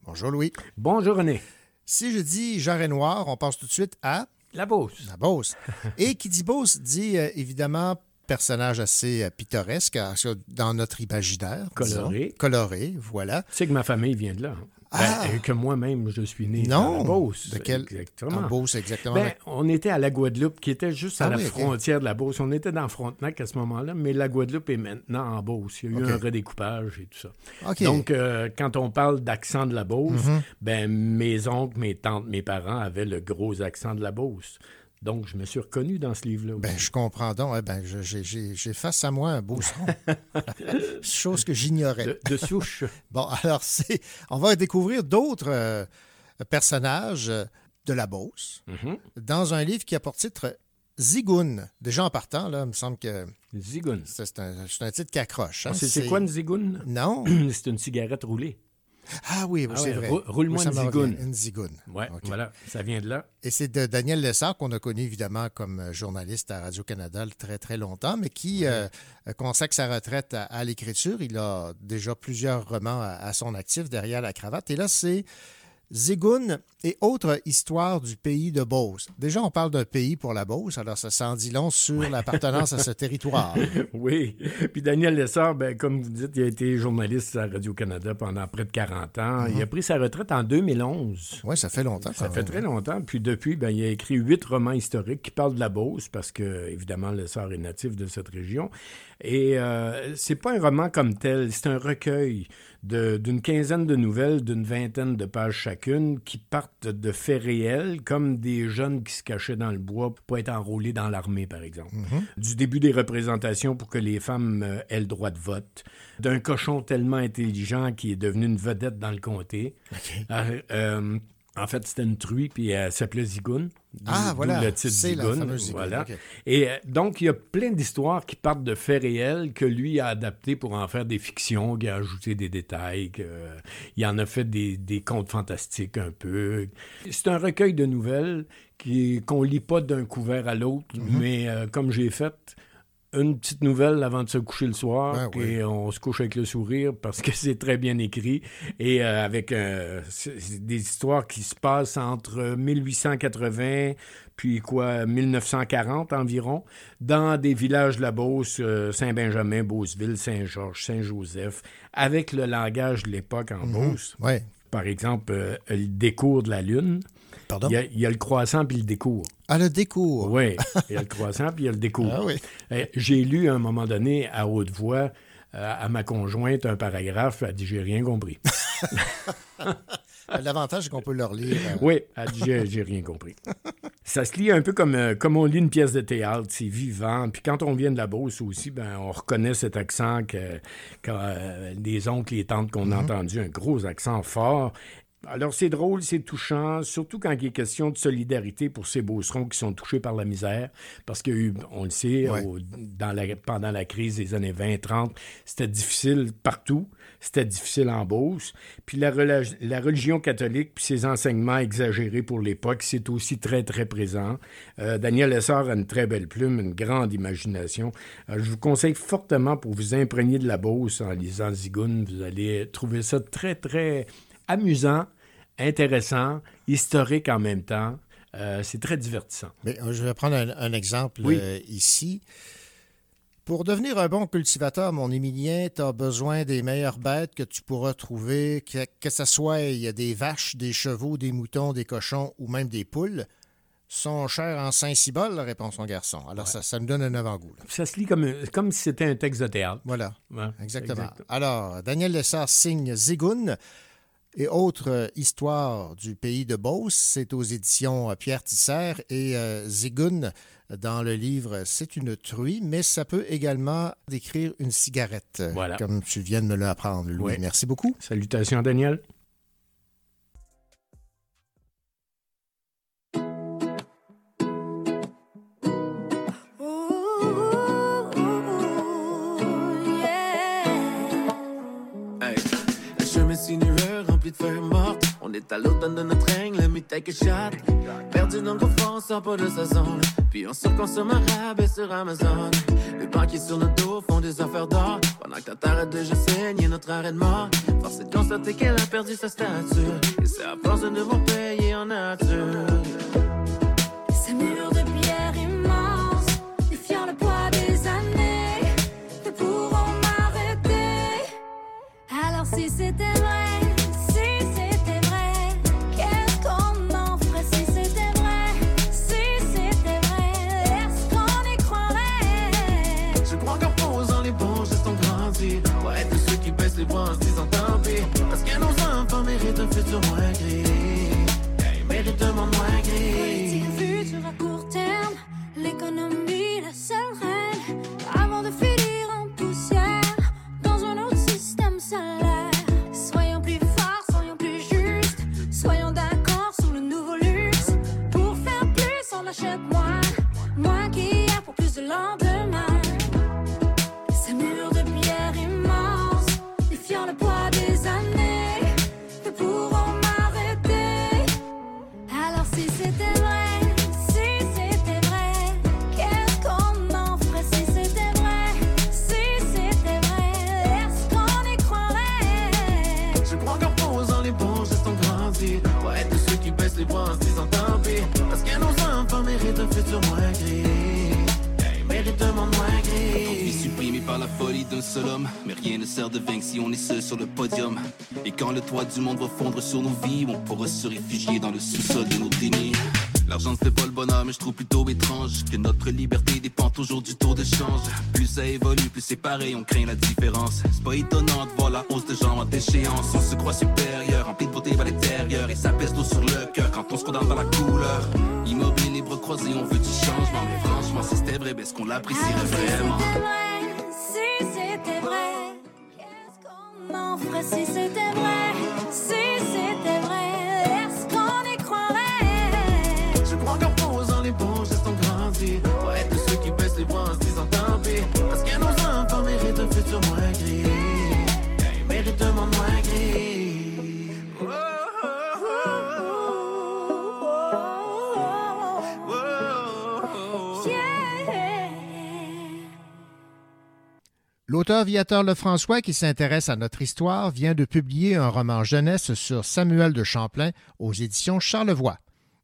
Bonjour Louis. Bonjour René. Si je dis jarret noir, on passe tout de suite à... La Beauce. La Beauce. [LAUGHS] Et qui dit Beauce dit euh, évidemment personnage assez euh, pittoresque dans notre imaginaire. Coloré. disons. Coloré, voilà. Tu sais que ma famille vient de là. hein? Ah! Ben, et que moi-même, je suis né Non. à la Beauce. De quel- Exactement. en Beauce, exactement. Ben, on était à la Guadeloupe, qui était juste à Ah la oui, frontière de la Beauce. On était dans Frontenac à ce moment-là, mais la Guadeloupe est maintenant en Beauce. Il y a eu un redécoupage et tout ça. Donc, euh, quand on parle d'accent de la Beauce, Mhm. ben, mes oncles, mes tantes, mes parents avaient le gros accent de la Beauce. Donc, je me suis reconnu dans ce livre-là. Ben, je comprends donc. hein, ben, j'ai- face à moi un beauceron. [LAUGHS] Chose que j'ignorais. De, de souche. Bon, alors, c'est, on va découvrir d'autres euh, personnages euh, de la Beauce Mhm. dans un livre qui a pour titre Zigoun. Déjà en partant, là, il me semble que. Zigoun. C'est un, titre qui accroche. hein. Ah, c'est, quoi une zigoune? Non. [CLEARS THROAT] c'est une cigarette roulée. Ah oui, oui, Ah c'est ouais, vrai. rou- roule-moi Oui, une zigoune. Une zigoune. OK. voilà, ça vient de là. Et c'est de Daniel Lessard qu'on a connu évidemment comme euh, journaliste à Radio-Canada très très longtemps, mais qui euh, consacre sa retraite à, à l'écriture. Il a déjà plusieurs romans à, à son actif derrière la cravate. Et là, c'est Zigoun et autres histoires du pays de Beauce. Déjà, on parle d'un pays pour la Beauce, alors ça s'en dit long sur l'appartenance à ce [LAUGHS] territoire. oui. Puis Daniel Lessard, ben, comme vous dites, il a été journaliste à Radio-Canada pendant près de 40 ans. Il a pris sa retraite en 2011. Oui, ça fait longtemps. Ça fait très longtemps. Puis depuis, ben, il a écrit huit romans historiques qui parlent de la Beauce, parce que, évidemment, Lessard est natif de cette région. Et euh, c'est pas un roman comme tel, c'est un recueil d'une quinzaine de nouvelles d'une vingtaine de pages chacune qui partent de faits réels, comme des jeunes qui se cachaient dans le bois pour pas être enrôlés dans l'armée, par exemple. Du début des représentations pour que les femmes euh, aient le droit de vote, d'un cochon tellement intelligent qui est devenu une vedette dans le comté. Euh, euh, en fait, c'était une truie, puis elle s'appelait Zigoun. Ah, voilà, le titre c'est la Zigoun, Zigoun, Voilà. Et euh, donc, il y a plein d'histoires qui partent de faits réels que lui a adaptés pour en faire des fictions, qui a ajouté des détails, que, euh, il en a fait des, des contes fantastiques un peu. C'est un recueil de nouvelles qui, qu'on lit pas d'un couvert à l'autre, Mhm. mais euh, comme j'ai fait, une petite nouvelle avant de se coucher le soir, Ben oui. et on se couche avec le sourire parce que [LAUGHS] c'est très bien écrit et euh, avec euh, des histoires qui se passent entre 1880 puis quoi 1940 environ dans des villages de la Beauce, euh, Saint-Benjamin, Beauceville, Saint-Georges, Saint-Joseph, avec le langage de l'époque en Mhm. Beauce. Ouais. Par exemple, le décours de la Lune. Pardon? Il y a, il y a le croissant puis le décours. Ah, le décours. Oui, [LAUGHS] il y a le croissant puis il y a le décours. Ah oui. Eh, J'ai lu à un moment donné à haute voix euh, à ma conjointe un paragraphe, elle dit j'ai rien compris. [LAUGHS] [LAUGHS] L'avantage, c'est qu'on peut leur lire. euh, Oui, elle dit j'ai- rien compris. Ça se lit un peu comme, euh, comme on lit une pièce de théâtre, c'est vivant. Puis quand on vient de la Beauce aussi, ben, on reconnaît cet accent que, que, euh, les oncles et tantes qu'on a entendu, un gros accent fort. Alors c'est drôle, c'est touchant, surtout quand il est question de solidarité pour ces beaucerons qui sont touchés par la misère, parce qu'il y a eu, on le sait, Ouais. au- dans la, pendant la crise des années 20-30, c'était difficile partout, c'était difficile en Beauce. Puis la religion catholique, puis ses enseignements exagérés pour l'époque, c'est aussi très, très présent. Euh, Daniel Essard a une très belle plume, une grande imagination. Euh, je vous conseille fortement pour vous imprégner de la Beauce en lisant Zigoun, vous allez trouver ça très, très amusant, intéressant, historique en même temps. Euh, c'est très divertissant. Mais euh, je vais prendre un, un exemple Oui. euh, ici. Pour devenir un bon cultivateur, mon Émilien, tu as besoin des meilleures bêtes que tu pourras trouver, que, que ce soit il y a des vaches, des chevaux, des moutons, des cochons ou même des poules. Sont chers en Saint-Cybole, répond son garçon. Alors, ça, ça nous donne un avant-goût. Ça se lit comme, comme si c'était un texte de théâtre. Voilà. Ouais, Exactement. exact. Alors, Daniel Lessard signe Zigoun et autre euh, histoire du pays de Beauce. C'est aux éditions euh, Pierre Tisser et euh, Zigoun dans le livre C'est une truie, mais ça peut également décrire une cigarette, Voilà. comme tu viens de me l'apprendre, Louis. Ouais. Merci beaucoup. Salutations, Daniel. Est à l'automne de notre règne, le que shot. Perdu dans le confort, sort pas de sa zone. Puis on surconsomme un rabais sur Amazon. Les banquiers sur nos dos font des affaires d'or. Pendant que ta t'arrêtes de je saigne notre arrêt de mort. Force est de constater qu'elle a perdu sa stature. Et c'est à force de devoir payer en nature. Ces murs de pierre immenses, défiant le poids des années, ne pourront m'arrêter. Alors si c'était un monde moins gris vie supprimée par la folie d'un seul homme. Mais rien ne sert de vaincre si on est seul sur le podium. Et quand le toit du monde va fondre sur nos vies, on pourra se réfugier dans le sous-sol de notre déni. L'argent ne fait pas le bonheur, mais je trouve plutôt étrange que notre liberté dépend toujours du taux de change. Plus ça évolue, plus c'est pareil, on craint la différence. C'est pas étonnant de voir la hausse de gens en déchéance. On se croit supérieur, rempli de beauté vers l'extérieur, et ça pèse l'eau sur le cœur quand on se condamne dans la couleur. Immobile, les bras croisés, on veut du changement, mais franchement, si c'était vrai, ben, est-ce qu'on l'apprécierait vraiment? Si c'était vrai, qu'est-ce qu'on en ferait si L'auteur Viateur Lefrançois, qui s'intéresse à notre histoire, vient de publier un roman jeunesse sur Samuel de Champlain aux éditions Charlevoix.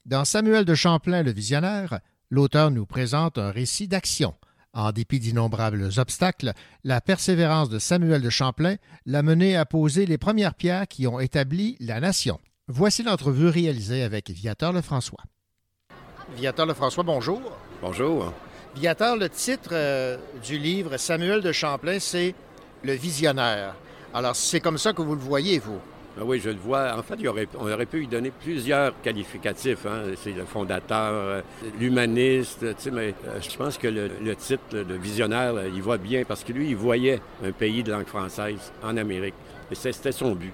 Dans Samuel de Champlain, le visionnaire, l'auteur nous présente un récit d'action. En dépit d'innombrables obstacles, la persévérance de Samuel de Champlain l'a mené à poser les premières pierres qui ont établi la nation. Voici l'entrevue réalisée avec Viateur Lefrançois. Viateur Lefrançois, bonjour. Bonjour. Viateur, le titre euh, du livre Samuel de Champlain, c'est Le Visionnaire. Alors, c'est comme ça que vous le voyez, vous. Ah oui, je le vois. En fait, il aurait, on aurait pu lui donner plusieurs qualificatifs. hein. C'est le fondateur, euh, l'humaniste, tu sais, mais euh, je pense que le, le titre de visionnaire, là, il va bien parce que lui, il voyait un pays de langue française en Amérique. Et c'était son but.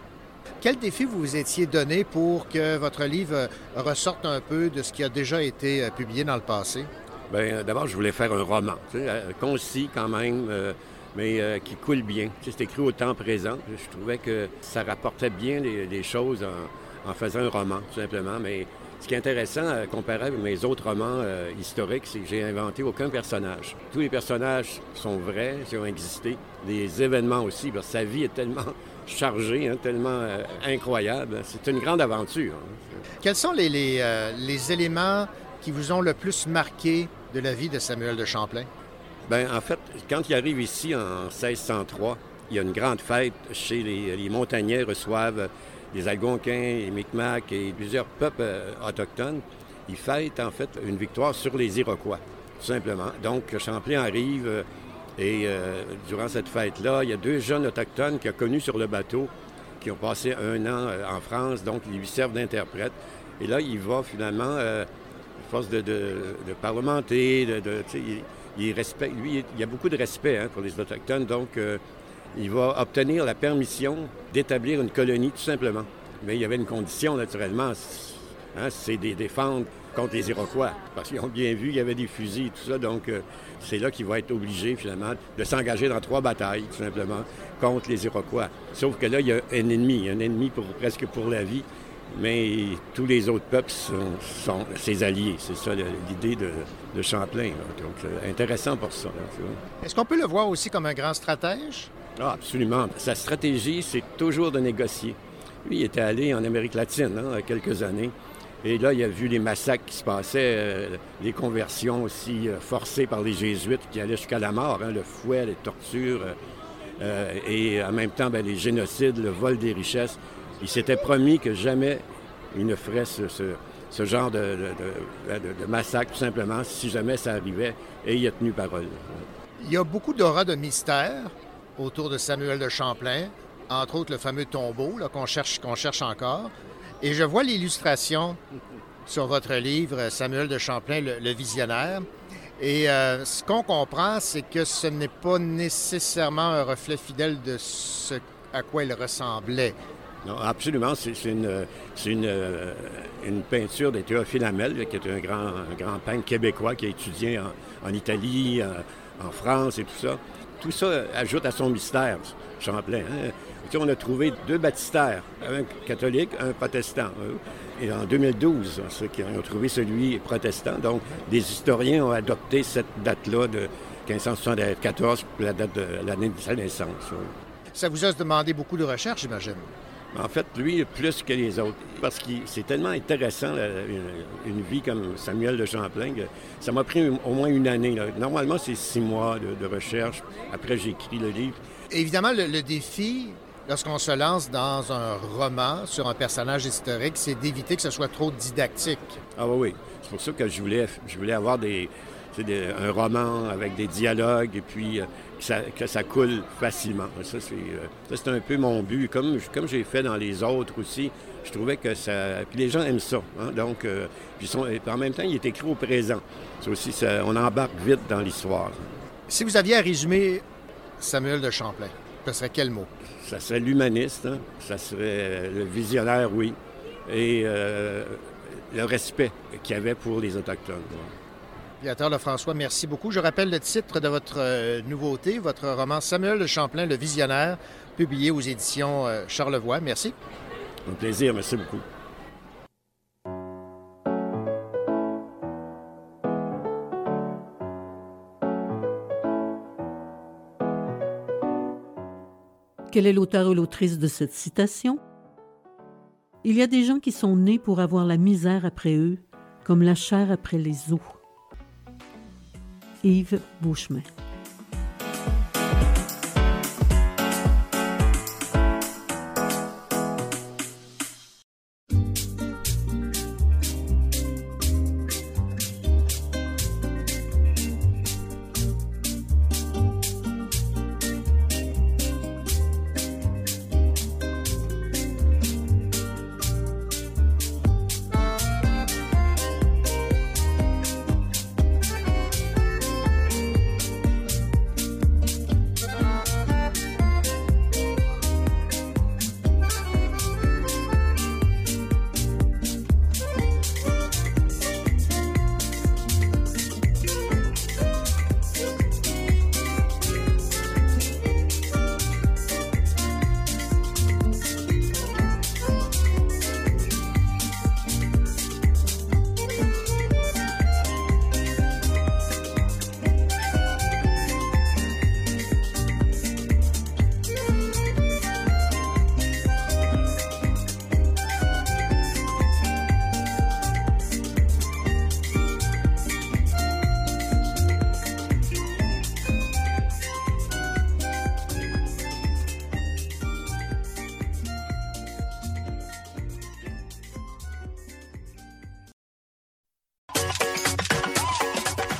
Quel défi vous vous étiez donné pour que votre livre ressorte un peu de ce qui a déjà été publié dans le passé? Bien, d'abord, je voulais faire un roman, tu sais, euh, concis quand même, euh, mais euh, qui coule bien. Tu sais, c'est écrit au temps présent. Je trouvais que ça rapportait bien les, les choses en, en faisant un roman, tout simplement. Mais ce qui est intéressant, euh, comparé avec mes autres romans euh, historiques, c'est que j'ai inventé aucun personnage. Tous les personnages sont vrais, ils ont existé. Les événements aussi, sa vie est tellement chargée, hein, tellement euh, incroyable. C'est une grande aventure. hein. Quels sont les, les, euh, les éléments vous ont le plus marqué de la vie de Samuel de Champlain? Ben, en fait, quand il arrive ici en 1603, il y a une grande fête chez les, les montagnais reçoivent les Algonquins, les Micmacs et plusieurs peuples euh, autochtones. Ils fêtent en fait une victoire sur les Iroquois, tout simplement. Donc, Champlain arrive euh, et euh, durant cette fête-là, il y a deux jeunes autochtones qu'il a connus sur le bateau qui ont passé un an en France, donc ils lui servent d'interprète. Et là, il va finalement, force de, parlementer, il, lui, il y a beaucoup de respect hein, pour les Autochtones, donc euh, il va obtenir la permission d'établir une colonie, tout simplement. Mais il y avait une condition, naturellement, c'est- hein, c'est de défendre contre les Iroquois, parce qu'ils ont bien vu qu'il y avait des fusils et tout ça, donc euh, c'est là qu'il va être obligé, finalement, de s'engager dans trois batailles, tout simplement, contre les Iroquois. Sauf que là, il y a un ennemi, un ennemi pour, presque pour la vie, mais tous les autres peuples sont, sont ses alliés. C'est ça l'idée de, de Champlain. là. Donc, euh, intéressant pour ça. Est-ce qu'on peut le voir aussi comme un grand stratège? Ah, absolument. Sa stratégie, c'est toujours de négocier. Lui, il était allé en Amérique latine hein, il y a quelques années. Et là, il a vu les massacres qui se passaient, euh, les conversions aussi euh, forcées par les Jésuites qui allaient jusqu'à la mort, hein, le fouet, les tortures, euh, et en même temps, ben, les génocides, le vol des richesses. Il s'était promis que jamais il ne ferait ce, ce- genre de, massacre, tout simplement, si jamais ça arrivait. Et il a tenu parole. Il y a beaucoup d'aura de mystère autour de Samuel de Champlain, entre autres le fameux tombeau qu'on cherche, qu'on cherche encore. Et je vois l'illustration sur votre livre, Samuel de Champlain, le, le visionnaire. Et euh, ce qu'on comprend, c'est que ce n'est pas nécessairement un reflet fidèle de ce à quoi il ressemblait. Absolument. C'est euh, une peinture de Théophile qui est un grand, peintre québécois qui a étudié en, Italie, en, en France et tout ça. Tout ça ajoute à son mystère, Champlain. hein. On a trouvé deux baptistères, un catholique, un protestant. hein. Et en 2012, ceux qui ont trouvé celui protestant. Donc, des historiens ont adopté cette date-là de 1574 pour la date de l'année de sa naissance. Ça vous a demandé beaucoup de recherche, j'imagine? En fait, lui, plus que les autres. Parce que c'est tellement intéressant, là, une, une vie comme Samuel de Champlain, que ça m'a pris au moins une année. là. Normalement, c'est six mois de, de recherche. Après, j'ai écrit le livre. Évidemment, le, le défi lorsqu'on se lance dans un roman sur un personnage historique, c'est d'éviter que ce soit trop didactique. Ah oui, oui. C'est pour ça que je voulais, je voulais avoir des, un roman avec des dialogues et puis euh, ça, que ça coule facilement. Ça, c'est euh, ça, c'est un peu mon but. Comme, comme j'ai fait dans les autres aussi, je trouvais que ça... Puis les gens aiment ça. hein. Donc, euh, puis sont- et en même temps, il est écrit au présent. C'est aussi, ça, on embarque vite dans l'histoire. Si vous aviez à résumer Samuel de Champlain, ce serait quel mot? Ça serait l'humaniste, hein. ça serait euh, le visionnaire, oui, et euh, le respect qu'il y avait pour les Autochtones. ouais. Viateur Lefrançois, merci beaucoup. Je rappelle le titre de votre euh, nouveauté, votre roman Samuel de Champlain, Le Visionnaire, publié aux éditions euh, Charlevoix. Merci. Un plaisir, merci beaucoup. Quel est l'auteur ou l'autrice de cette citation? Il y a des gens qui sont nés pour avoir la misère après eux, comme la chair après les os. Yves Bushme.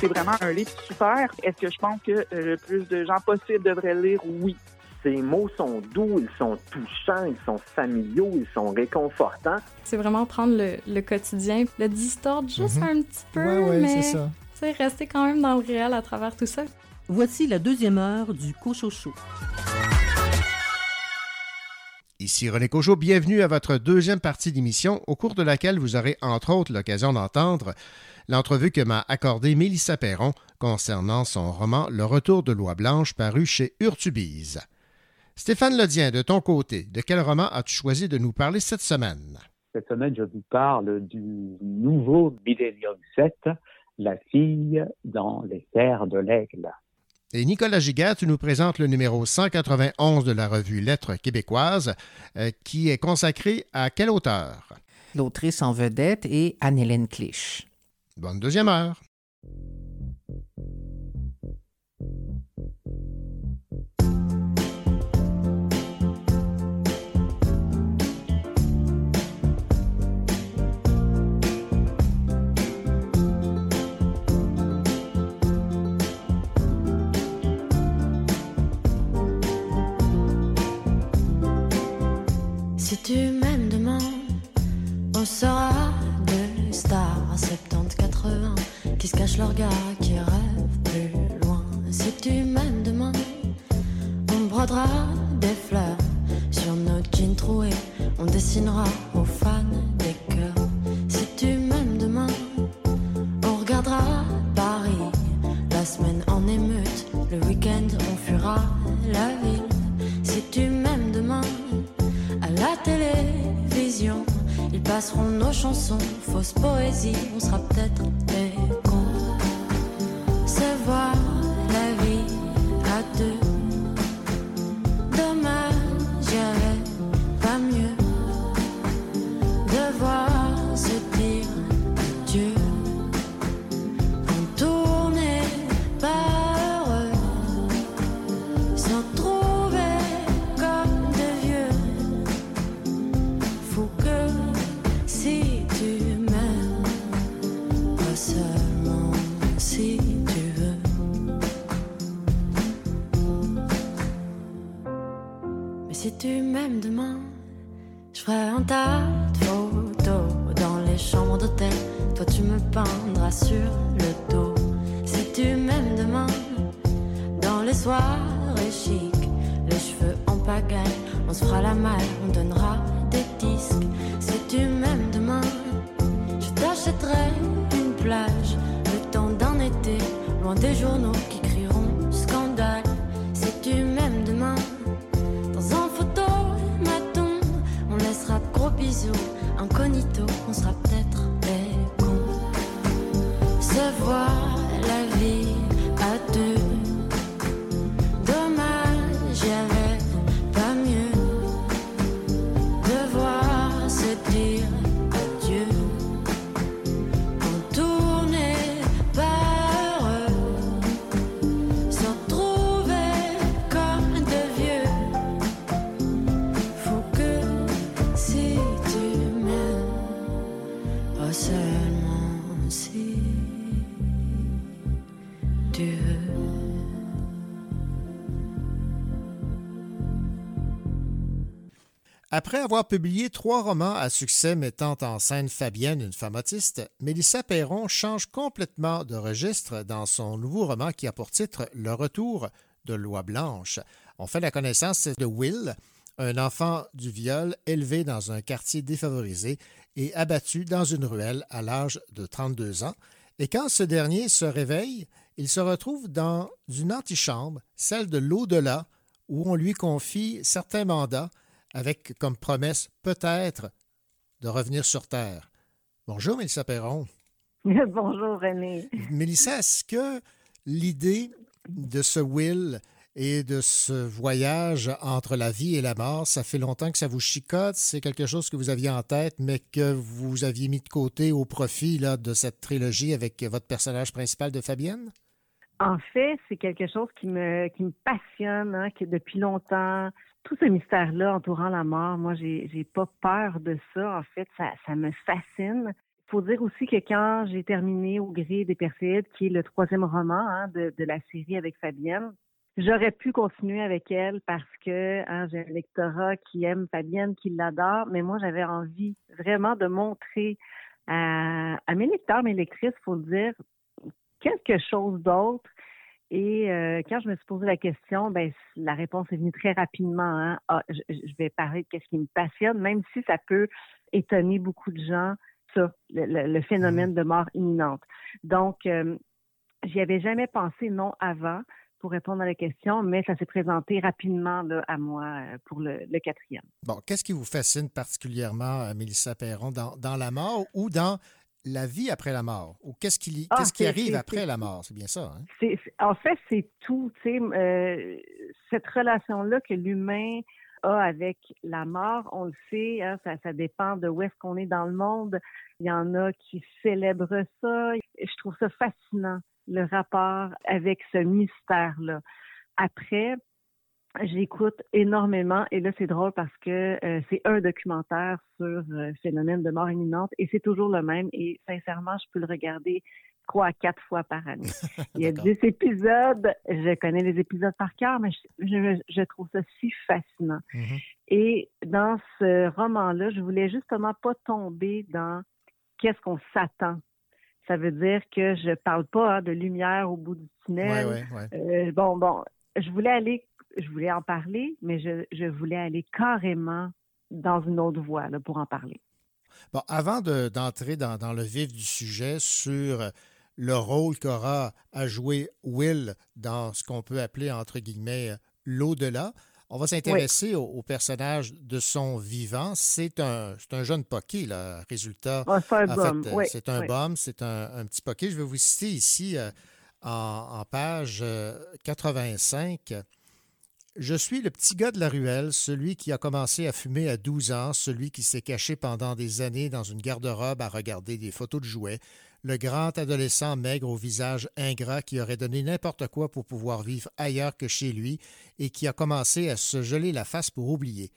C'est vraiment un livre super. Est-ce que je pense que euh, le plus de gens possible devraient le lire? Oui. Ces mots sont doux, ils sont touchants, ils sont familiaux, ils sont réconfortants. C'est vraiment prendre le, le quotidien, le distordre juste Mhm. un petit peu, Ouais, ouais, mais c'est ça. rester quand même dans le réel à travers tout ça. Voici la deuxième heure du Cochocho. Ici René Cogeot, bienvenue à votre deuxième partie d'émission, au cours de laquelle vous aurez entre autres l'occasion d'entendre l'entrevue que m'a accordée Mélissa Perron concernant son roman Le Retour de Loi Blanche paru chez Urtubise. Stéphane Ledien, de ton côté, de quel roman as-tu choisi de nous parler cette semaine? Cette semaine, je vous parle du nouveau Millennium 7, La fille dans les terres de l'aigle. Et Nicolas Giguère, tu nous présentes le numéro 191 de la revue Lettres québécoises, euh, qui est consacré à quel auteur? L'autrice en vedette est Anne-Hélène Clich. Bonne deuxième heure. Si tu m'aimes demain, on sera deux stars à 70-80 qui se cachent leur gars, qui rêvent plus loin. Si tu m'aimes demain, on brodera des fleurs sur nos jeans troués, on dessinera aux fans des cœurs. Si tu m'aimes demain, on regardera Paris, la semaine en émeute, le week-end on fuira la ville. Si tu m'aimes demain, à la télévision, ils passeront nos chansons, fausse poésie, on sera peut-être Dommage, j'avais pas mieux de voir tu m'aimes demain, je ferai un tas de photos dans les chambres d'hôtel. Toi, tu me peindras sur le dos. Si tu m'aimes demain, dans les soirées chic, les cheveux en pagaille, on se fera la malle, on donnera des disques. Si tu m'aimes demain, je t'achèterai une plage, le temps d'un été, loin des journaux qui incognito, on sera peut-être des cons. Se voir Après avoir publié trois romans à succès mettant en scène Fabienne, une femme autiste, Mélissa Perron change complètement de registre dans son nouveau roman qui a pour titre Le retour de Loi Blanche. On fait la connaissance de Will, un enfant du viol élevé dans un quartier défavorisé et abattu dans une ruelle à l'âge de 32 ans. Et quand ce dernier se réveille, il se retrouve dans une antichambre, celle de l'au-delà, où on lui confie certains mandats avec comme promesse peut-être de revenir sur Terre. Bonjour, Mélissa Perron. [LAUGHS] Bonjour René. Mélissa, est-ce que l'idée de ce Will et de ce voyage entre la vie et la mort, ça fait longtemps que ça vous chicote? C'est quelque chose que vous aviez en tête, mais que vous aviez mis de côté au profit là, de cette trilogie avec votre personnage principal de Fabienne? En fait, c'est quelque chose qui me qui me passionne, hein, que depuis longtemps. Tout ce mystère-là entourant la mort, moi, j'ai j'ai pas peur de ça. En fait, ça, me fascine. Faut dire aussi que quand j'ai terminé Au gré des Perséides, qui est le troisième roman hein, de, la série avec Fabienne, j'aurais pu continuer avec elle parce que hein, j'ai un lectorat qui aime Fabienne, qui l'adore, mais moi, j'avais envie vraiment de montrer à, à mes lecteurs, mes lectrices, faut le dire, quelque chose d'autre. Et euh, quand je me suis posé la question, ben la réponse est venue très rapidement. Hein. Ah, je, je vais parler de ce qui me passionne, même si ça peut étonner beaucoup de gens, ça, le, le- le phénomène de mort imminente. Donc, euh, j'y avais jamais pensé non avant pour répondre à la question, mais ça s'est présenté rapidement là, à moi euh, pour le, le quatrième. Bon, qu'est-ce qui vous fascine particulièrement, Mélissa Perron, dans, dans la mort ou dans la vie après la mort? Ou qu'est-ce qui, Ah, qu'est-ce qui arrive après la mort? C'est bien ça, hein? En fait, c'est tout. Euh, cette relation-là que l'humain a avec la mort, on le sait, hein, ça, ça dépend de où est-ce qu'on est dans le monde. Il y en a qui célèbrent ça. Je trouve ça fascinant, le rapport avec ce mystère-là. Après, j'écoute énormément, et là c'est drôle parce que euh, c'est un documentaire sur euh, le phénomène de mort imminente, et c'est toujours le même, et sincèrement, je peux le regarder trois à quatre fois par année. [LAUGHS] Il y a dix épisodes, je connais les épisodes par cœur, mais je, je, je trouve ça si fascinant. Et dans ce roman-là, je voulais justement pas tomber dans qu'est-ce qu'on s'attend. Ça veut dire que je parle pas hein, de lumière au bout du tunnel. Ouais, ouais, Euh, bon, bon, je voulais aller, je voulais en parler, mais je, je voulais aller carrément dans une autre voie là, pour en parler. Bon, avant de- d'entrer dans, dans le vif du sujet sur le rôle qu'aura à jouer Will dans ce qu'on peut appeler, entre guillemets, l'au-delà, on va s'intéresser au, au personnage de son vivant. C'est un, un jeune poqué, là. Résultat. Ah, c'est un en bum, fait, euh, oui, c'est un oui. bum, c'est un, un petit poqué. Je vais vous citer ici euh, en, en page euh, 85. Je suis le petit gars de la ruelle, celui qui a commencé à fumer à 12 ans, celui qui s'est caché pendant des années dans une garde-robe à regarder des photos de jouets, le grand adolescent maigre au visage ingrat qui aurait donné n'importe quoi pour pouvoir vivre ailleurs que chez lui et qui a commencé à se geler la face pour oublier.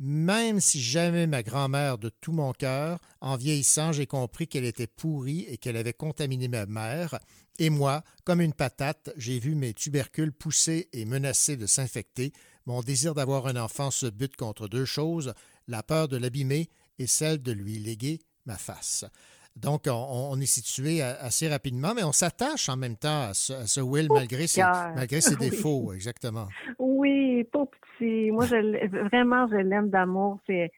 Même si j'aimais ma grand-mère de tout mon cœur, en vieillissant, j'ai compris qu'elle était pourrie et qu'elle avait contaminé ma mère. Et moi, comme une patate, j'ai vu mes tubercules pousser et menacer de s'infecter. Mon désir d'avoir un enfant se bute contre deux choses, la peur de l'abîmer et celle de lui léguer ma face. Donc, on, on est situé assez rapidement, mais on s'attache en même temps à ce, à ce Will malgré ses, cœur. malgré ses [LAUGHS] Oui. défauts, exactement. Oui, pas petit. Moi, je, vraiment, je l'aime d'amour. C'est,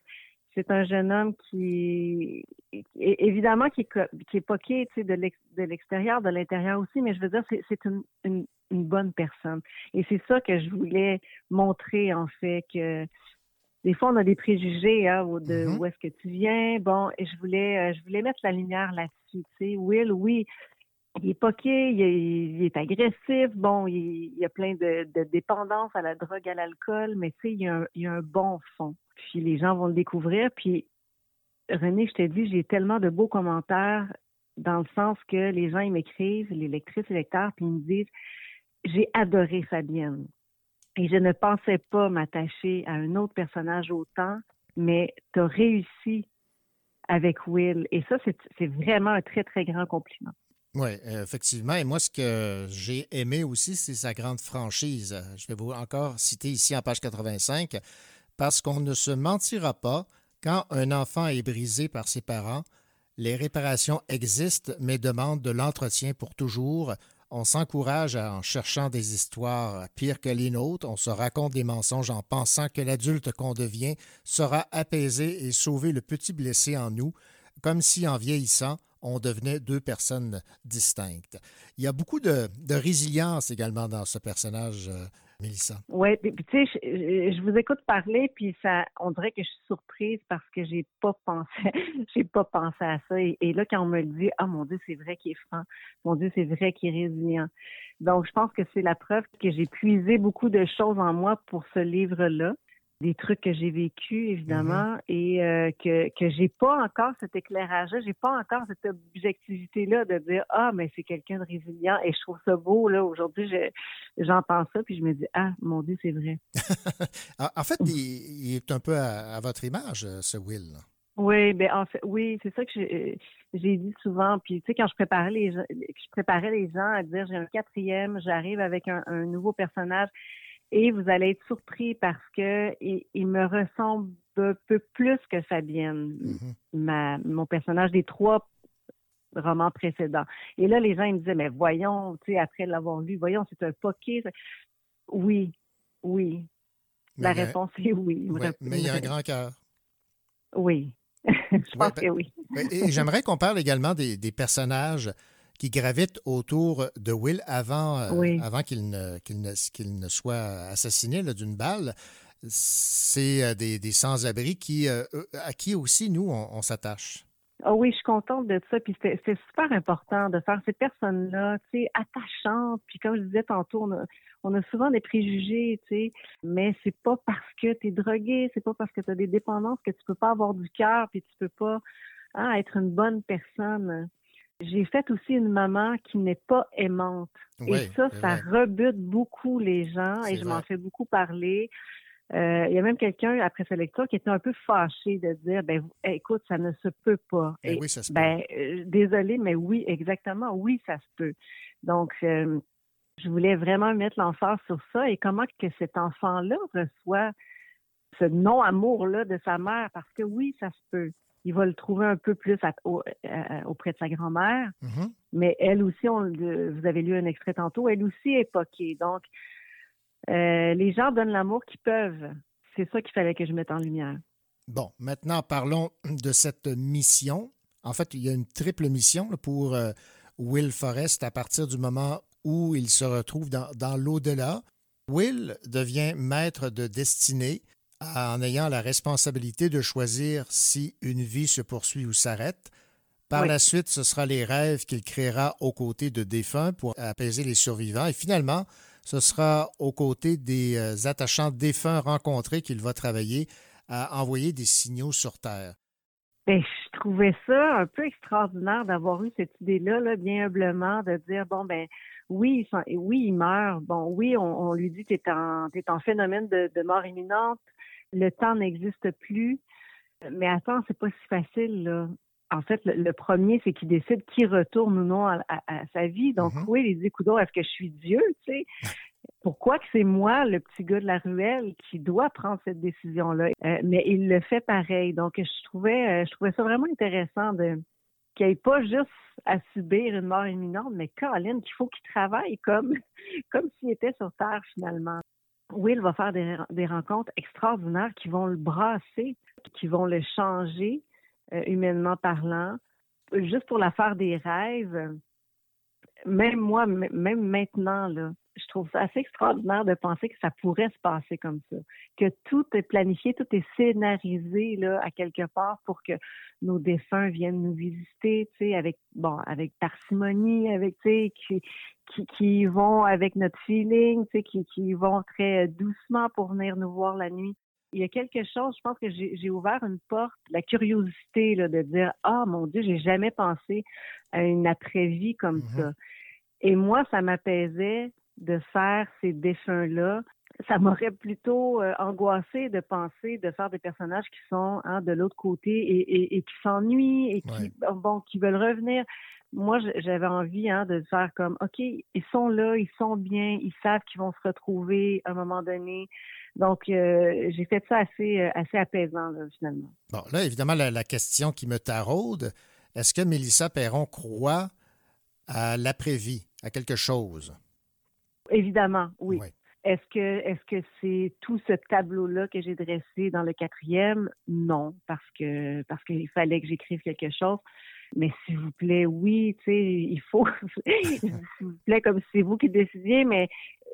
c'est un jeune homme qui, évidemment, qui est, qui est poqué, tu sais, de l'ex- de l'extérieur, de l'intérieur aussi, mais je veux dire, c'est, c'est une, une, une bonne personne. Et c'est ça que je voulais montrer, en fait, que des fois, on a des préjugés hein, de où est-ce que tu viens. Bon, et je voulais, euh, je voulais mettre la lumière là-dessus. Tu sais, Will, oui, il est poqué, il est, il est agressif, bon, il, il y a plein de, de dépendance à la drogue, à l'alcool, mais tu sais, il y, a un, il y a un bon fond. Puis les gens vont le découvrir. Puis René, je t'ai dit, j'ai tellement de beaux commentaires dans le sens que les gens, ils m'écrivent, les lectrices et lecteurs, puis ils me disent, j'ai adoré Fabienne. Et je ne pensais pas m'attacher à un autre personnage autant, mais tu as réussi avec Will. Et ça, c'est vraiment un très, très grand compliment. Oui, effectivement. Et moi, ce que j'ai aimé aussi, c'est sa grande franchise. Je vais vous encore citer ici en page 85, parce qu'on ne se mentira pas, quand un enfant est brisé par ses parents, les réparations existent, mais demandent de l'entretien pour toujours. On s'encourage en cherchant des histoires pires que les nôtres. On se raconte des mensonges en pensant que l'adulte qu'on devient saura apaiser et sauver le petit blessé en nous, comme si en vieillissant, on devenait deux personnes distinctes. Il y a beaucoup de, de résilience également dans ce personnage, euh, Mélissa. Oui, tu sais, je, je vous écoute parler, puis ça, on dirait que je suis surprise parce que j'ai pas [LAUGHS] pensé, j'ai pas pensé à ça. Et, et là, quand on me le dit, ah mon Dieu, c'est vrai qu'il est franc, mon Dieu, c'est vrai qu'il est résilient. Donc, je pense que c'est la preuve que j'ai puisé beaucoup de choses en moi pour ce livre-là, des trucs que j'ai vécu évidemment, et euh, que que j'ai pas encore cet éclairage-là, j'ai pas encore cette objectivité-là de dire ah mais c'est quelqu'un de résilient. Et je trouve ça beau là aujourd'hui, je- j'entends ça puis je me dis ah mon Dieu, c'est vrai. [LAUGHS] En fait, il, il est un peu à, à votre image, euh, ce Will. là. Oui, ben en fait, oui, c'est ça que j'ai j'ai dit souvent. Puis tu sais, quand je préparais les gens, je préparais les gens à dire j'ai un quatrième, j'arrive avec un, un nouveau personnage et vous allez être surpris parce que il, il me ressemble un peu plus que Fabienne, ma mon personnage des trois romans précédents. Et là, les gens ils me disaient mais voyons, tu sais, après l'avoir lu, voyons, c'est un poké. Oui, oui. La Mais a- réponse est oui. Ouais, mais il y a un grand cœur. Oui. [LAUGHS] je pense ben- que oui. Ben, Et j'aimerais qu'on parle également des, des personnages qui gravitent autour de Will avant, euh, Oui. avant qu'il ne, qu'il ne, qu'il ne soit assassiné d'une balle. C'est euh, des, des sans-abri qui, euh, à qui aussi, nous, on, on s'attache. Ah oui, je suis contente de ça. Puis c'était super important de faire ces personnes-là, tu sais, attachantes. Puis comme je disais tantôt, on a, on a souvent des préjugés, tu sais, mais c'est pas parce que tu es drogué, c'est pas parce que tu as des dépendances que tu peux pas avoir du cœur, puis tu peux pas hein, être une bonne personne. J'ai fait aussi une maman qui n'est pas aimante. Oui, et ça, ça vrai. rebute beaucoup les gens et je m'en fais beaucoup parler. Euh, il y a même quelqu'un, après sa lecture, qui était un peu fâché de dire, ben, écoute, ça ne se peut pas. Et, oui, ça se peut. ben, euh, désolé, mais oui, exactement, oui, ça se peut. Donc, euh, je voulais vraiment mettre l'emphase sur ça et comment que cet enfant-là reçoit ce non-amour-là de sa mère, parce que oui, ça se peut. Il va le trouver un peu plus à- au- euh, auprès de sa grand-mère, Mm-hmm. mais elle aussi, on, vous avez lu un extrait tantôt, elle aussi est poquée. Donc, euh, les gens donnent l'amour qu'ils peuvent. C'est ça qu'il fallait que je mette en lumière. Bon, maintenant, parlons de cette mission. En fait, il y a une triple mission là, pour euh, Will Forrest à partir du moment où il se retrouve dans, dans l'au-delà. Will devient maître de destinée en ayant la responsabilité de choisir si une vie se poursuit ou s'arrête. Par Oui. la suite, ce sera les rêves qu'il créera aux côtés de défunts pour apaiser les survivants. Et finalement, ce sera aux côtés des euh, attachants défunts rencontrés qu'il va travailler à envoyer des signaux sur Terre. Ben, je trouvais ça un peu extraordinaire d'avoir eu cette idée-là, là, bien humblement, de dire bon ben oui, oui, il meurt. Bon, oui, on, on lui dit t'es en t'es en phénomène de, de mort imminente. Le temps n'existe plus. Mais attends, c'est pas si facile, là. En fait, le, le premier, c'est qu'il décide qui retourne ou non à, à- à sa vie. Donc, oui, il dit, est-ce que je suis Dieu, tu sais? Pourquoi que c'est moi, le petit gars de la ruelle, qui doit prendre cette décision-là? Euh, mais il le fait pareil. Donc, je trouvais, euh, je trouvais ça vraiment intéressant de qu'il n'y ait pas juste à subir une mort imminente, mais Colin, qu'il faut qu'il travaille comme, [LAUGHS] comme s'il était sur Terre finalement. Will va faire des, des rencontres extraordinaires qui vont le brasser, qui vont le changer, euh, humainement parlant. Juste pour la faire des rêves, même moi, même maintenant, là, je trouve ça assez extraordinaire de penser que ça pourrait se passer comme ça. Que tout est planifié, tout est scénarisé là, à quelque part pour que nos défunts viennent nous visiter, tu sais, avec bon, avec parcimonie, avec tu sais, qui, qui, vont avec notre feeling, tu sais, qui, qui vont très doucement pour venir nous voir la nuit. Il y a quelque chose, je pense que j'ai ouvert une porte, la curiosité là, de dire Ah mon Dieu, j'ai jamais pensé à une après-vie comme ça. Et moi, ça m'apaisait de faire ces défunts-là. Ça m'aurait plutôt euh, angoissé de penser de faire des personnages qui sont hein, de l'autre côté et, et- et qui s'ennuient et qui bon qui veulent revenir. Moi, j'avais envie hein, de faire comme OK, ils sont là, ils sont bien, ils savent qu'ils vont se retrouver à un moment donné. Donc, euh, j'ai fait ça assez euh, assez apaisant là, finalement. Bon, là, évidemment, la, la question qui me taraude, est-ce que Mélissa Perron croit à l'après-vie, à quelque chose? Évidemment, oui. Est-ce que est-ce que c'est tout ce tableau-là que j'ai dressé dans le quatrième? Non, parce que parce qu'il fallait que j'écrive quelque chose. Mais s'il vous plaît, oui, tu sais, il faut, [LAUGHS] s'il vous plaît, comme si c'est vous qui décidiez, mais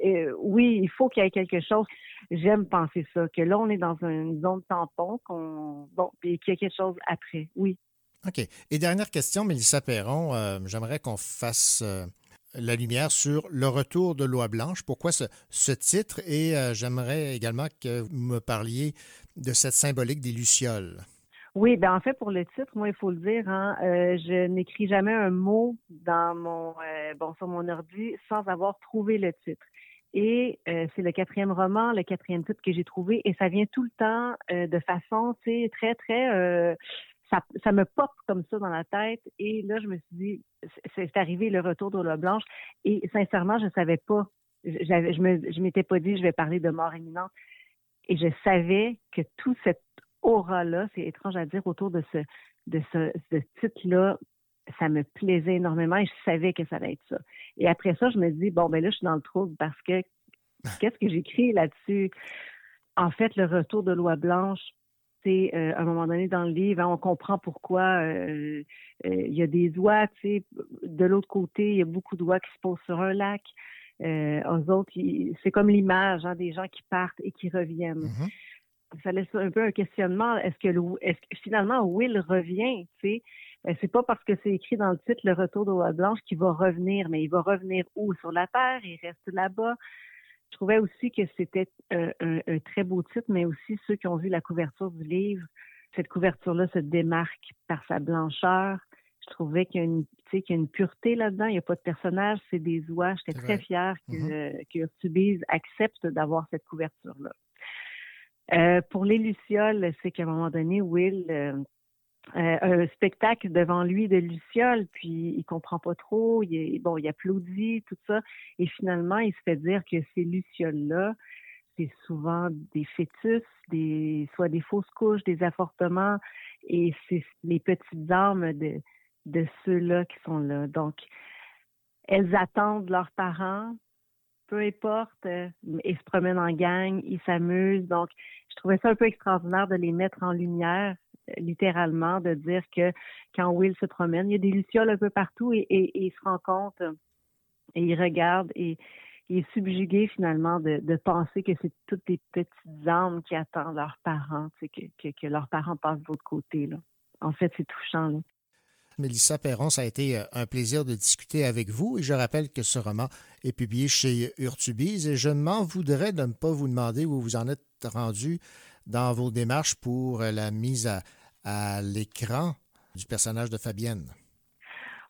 euh, oui, il faut qu'il y ait quelque chose. J'aime penser ça, que là, on est dans une zone tampon, qu'on, bon, qu'il y a quelque chose après, oui. OK. Et dernière question, Mélissa Perron, euh, j'aimerais qu'on fasse euh, la lumière sur le retour de Loi Blanche. Pourquoi ce, ce titre? Et euh, j'aimerais également que vous me parliez de cette symbolique des Lucioles. Oui, ben en fait pour le titre, moi il faut le dire, hein, euh, je n'écris jamais un mot dans mon euh, bon sur mon ordi sans avoir trouvé le titre. Et euh, c'est le quatrième roman, le quatrième titre que j'ai trouvé, et ça vient tout le temps de façon, tu sais, très très, ça, me pop comme ça dans la tête. Et là je me suis dit, c'est- arrivé le retour de la blanche, et sincèrement je savais pas, je je m'étais pas dit je vais parler de mort imminente, et je savais que tout cette aura-là, c'est étrange à dire, autour de ce, de ce, ce titre-là, ça me plaisait énormément et je savais que ça allait être ça. Et après ça, je me dis, bon, ben là, je suis dans le trouble parce que qu'est-ce que j'écris là-dessus? En fait, le retour de Loi Blanche, euh, à un moment donné dans le livre, hein, on comprend pourquoi euh, euh, il y a des oies, tu sais, de l'autre côté, il y a beaucoup d'oies qui se posent sur un lac. Eux autres, c'est comme l'image hein, des gens qui partent et qui reviennent ça laisse un peu un questionnement. Est-ce que, le- est-ce que finalement Will revient, tu sais? C'est pas parce que c'est écrit dans le titre Le Retour de Loi Blanche qu'il va revenir, mais il va revenir où? Sur la Terre? Il reste là-bas? Je trouvais aussi que c'était euh, un, un très beau titre, mais aussi ceux qui ont vu la couverture du livre, cette couverture-là se démarque par sa blancheur. Je trouvais qu'il y a une, tu sais, qu'il y a une pureté là-dedans. Il n'y a pas de personnage, c'est des oies. J'étais très fière que, que Urtubise accepte d'avoir cette couverture-là. Euh, pour les Lucioles, c'est qu'à un moment donné, Will euh, euh, un spectacle devant lui de Lucioles, puis il comprend pas trop, il bon, il applaudit, tout ça, et finalement, il se fait dire que ces Lucioles-là, c'est souvent des fœtus, des, soit des fausses couches, des avortements, et c'est les petites âmes de, de ceux-là qui sont là. Donc, elles attendent leurs parents, peu importe, euh, ils se promènent en gang, ils s'amusent. Donc, je trouvais ça un peu extraordinaire de les mettre en lumière, euh, littéralement, de dire que quand Will se promène, il y a des lucioles un peu partout et, il se rend compte euh, et il regarde et il est subjugué finalement de, penser que c'est toutes des petites âmes qui attendent leurs parents, que, leurs parents passent de l'autre côté. En fait, c'est touchant. Là. Mélissa Perron, ça a été euh, un plaisir de discuter avec vous et je rappelle que ce roman est publié chez Urtubise et je m'en voudrais de ne pas vous demander où vous en êtes rendu dans vos démarches pour euh, la mise à, à l'écran du personnage de Fabienne?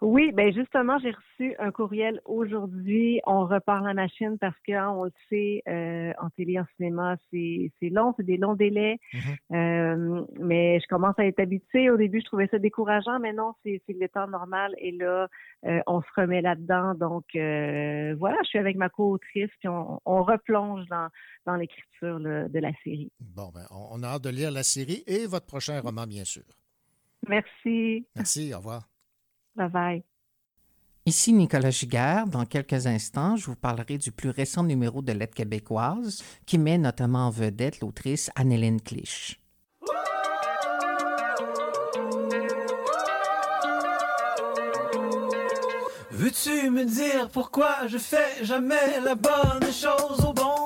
Oui, ben justement, j'ai reçu un courriel aujourd'hui. On repart la machine parce que hein, on le sait, euh, en télé, en cinéma, c'est long, c'est des longs délais. Euh, mais je commence à être habituée. Au début, je trouvais ça décourageant, mais non, c'est le temps normal. Et là, euh, on se remet là-dedans. Donc voilà, je suis avec ma co-autrice, puis on, on replonge dans dans l'écriture de la série. Bon, ben, on, on a hâte de lire la série et votre prochain roman, bien sûr. Merci. Merci, au revoir. Bye bye. Ici Nicolas Giguère. Dans quelques instants, je vous parlerai du plus récent numéro de Lettres québécoises qui met notamment en vedette l'autrice Anne-Hélène Clich. Veux-tu me dire pourquoi je fais jamais la bonne chose au bon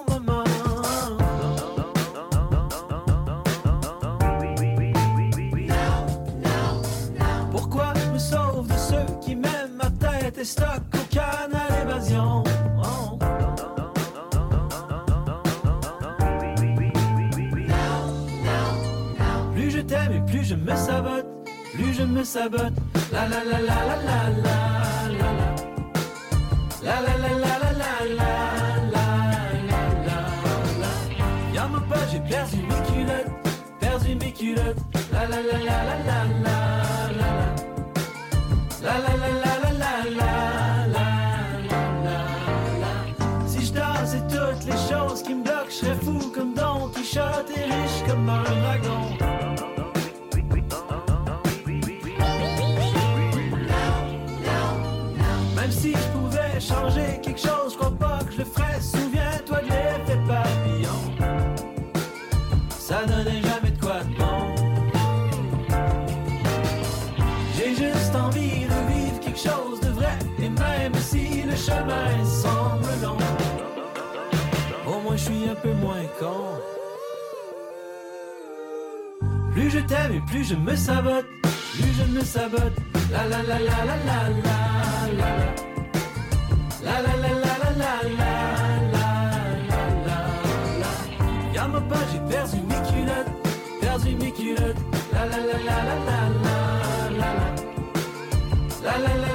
Oh. Plus je t'aime et plus je me sabote, plus je me sabote. La la la la la la la la la. La la la la la la la la la la la. Y'a mon pote, j'ai perdu mes culottes, perdu mes culottes. La la la la la la la la la. La la la la la la serais fou comme Don Quichotte et riche comme un dragon. Même si je pouvais changer quelque chose, je crois pas et plus je me sabote, plus je me sabote. La la la la la la la la. La la la la la la la la. Garde ma pas, j'ai perdu mes culottes, perdu mes culottes. La la la la la la la la. La la la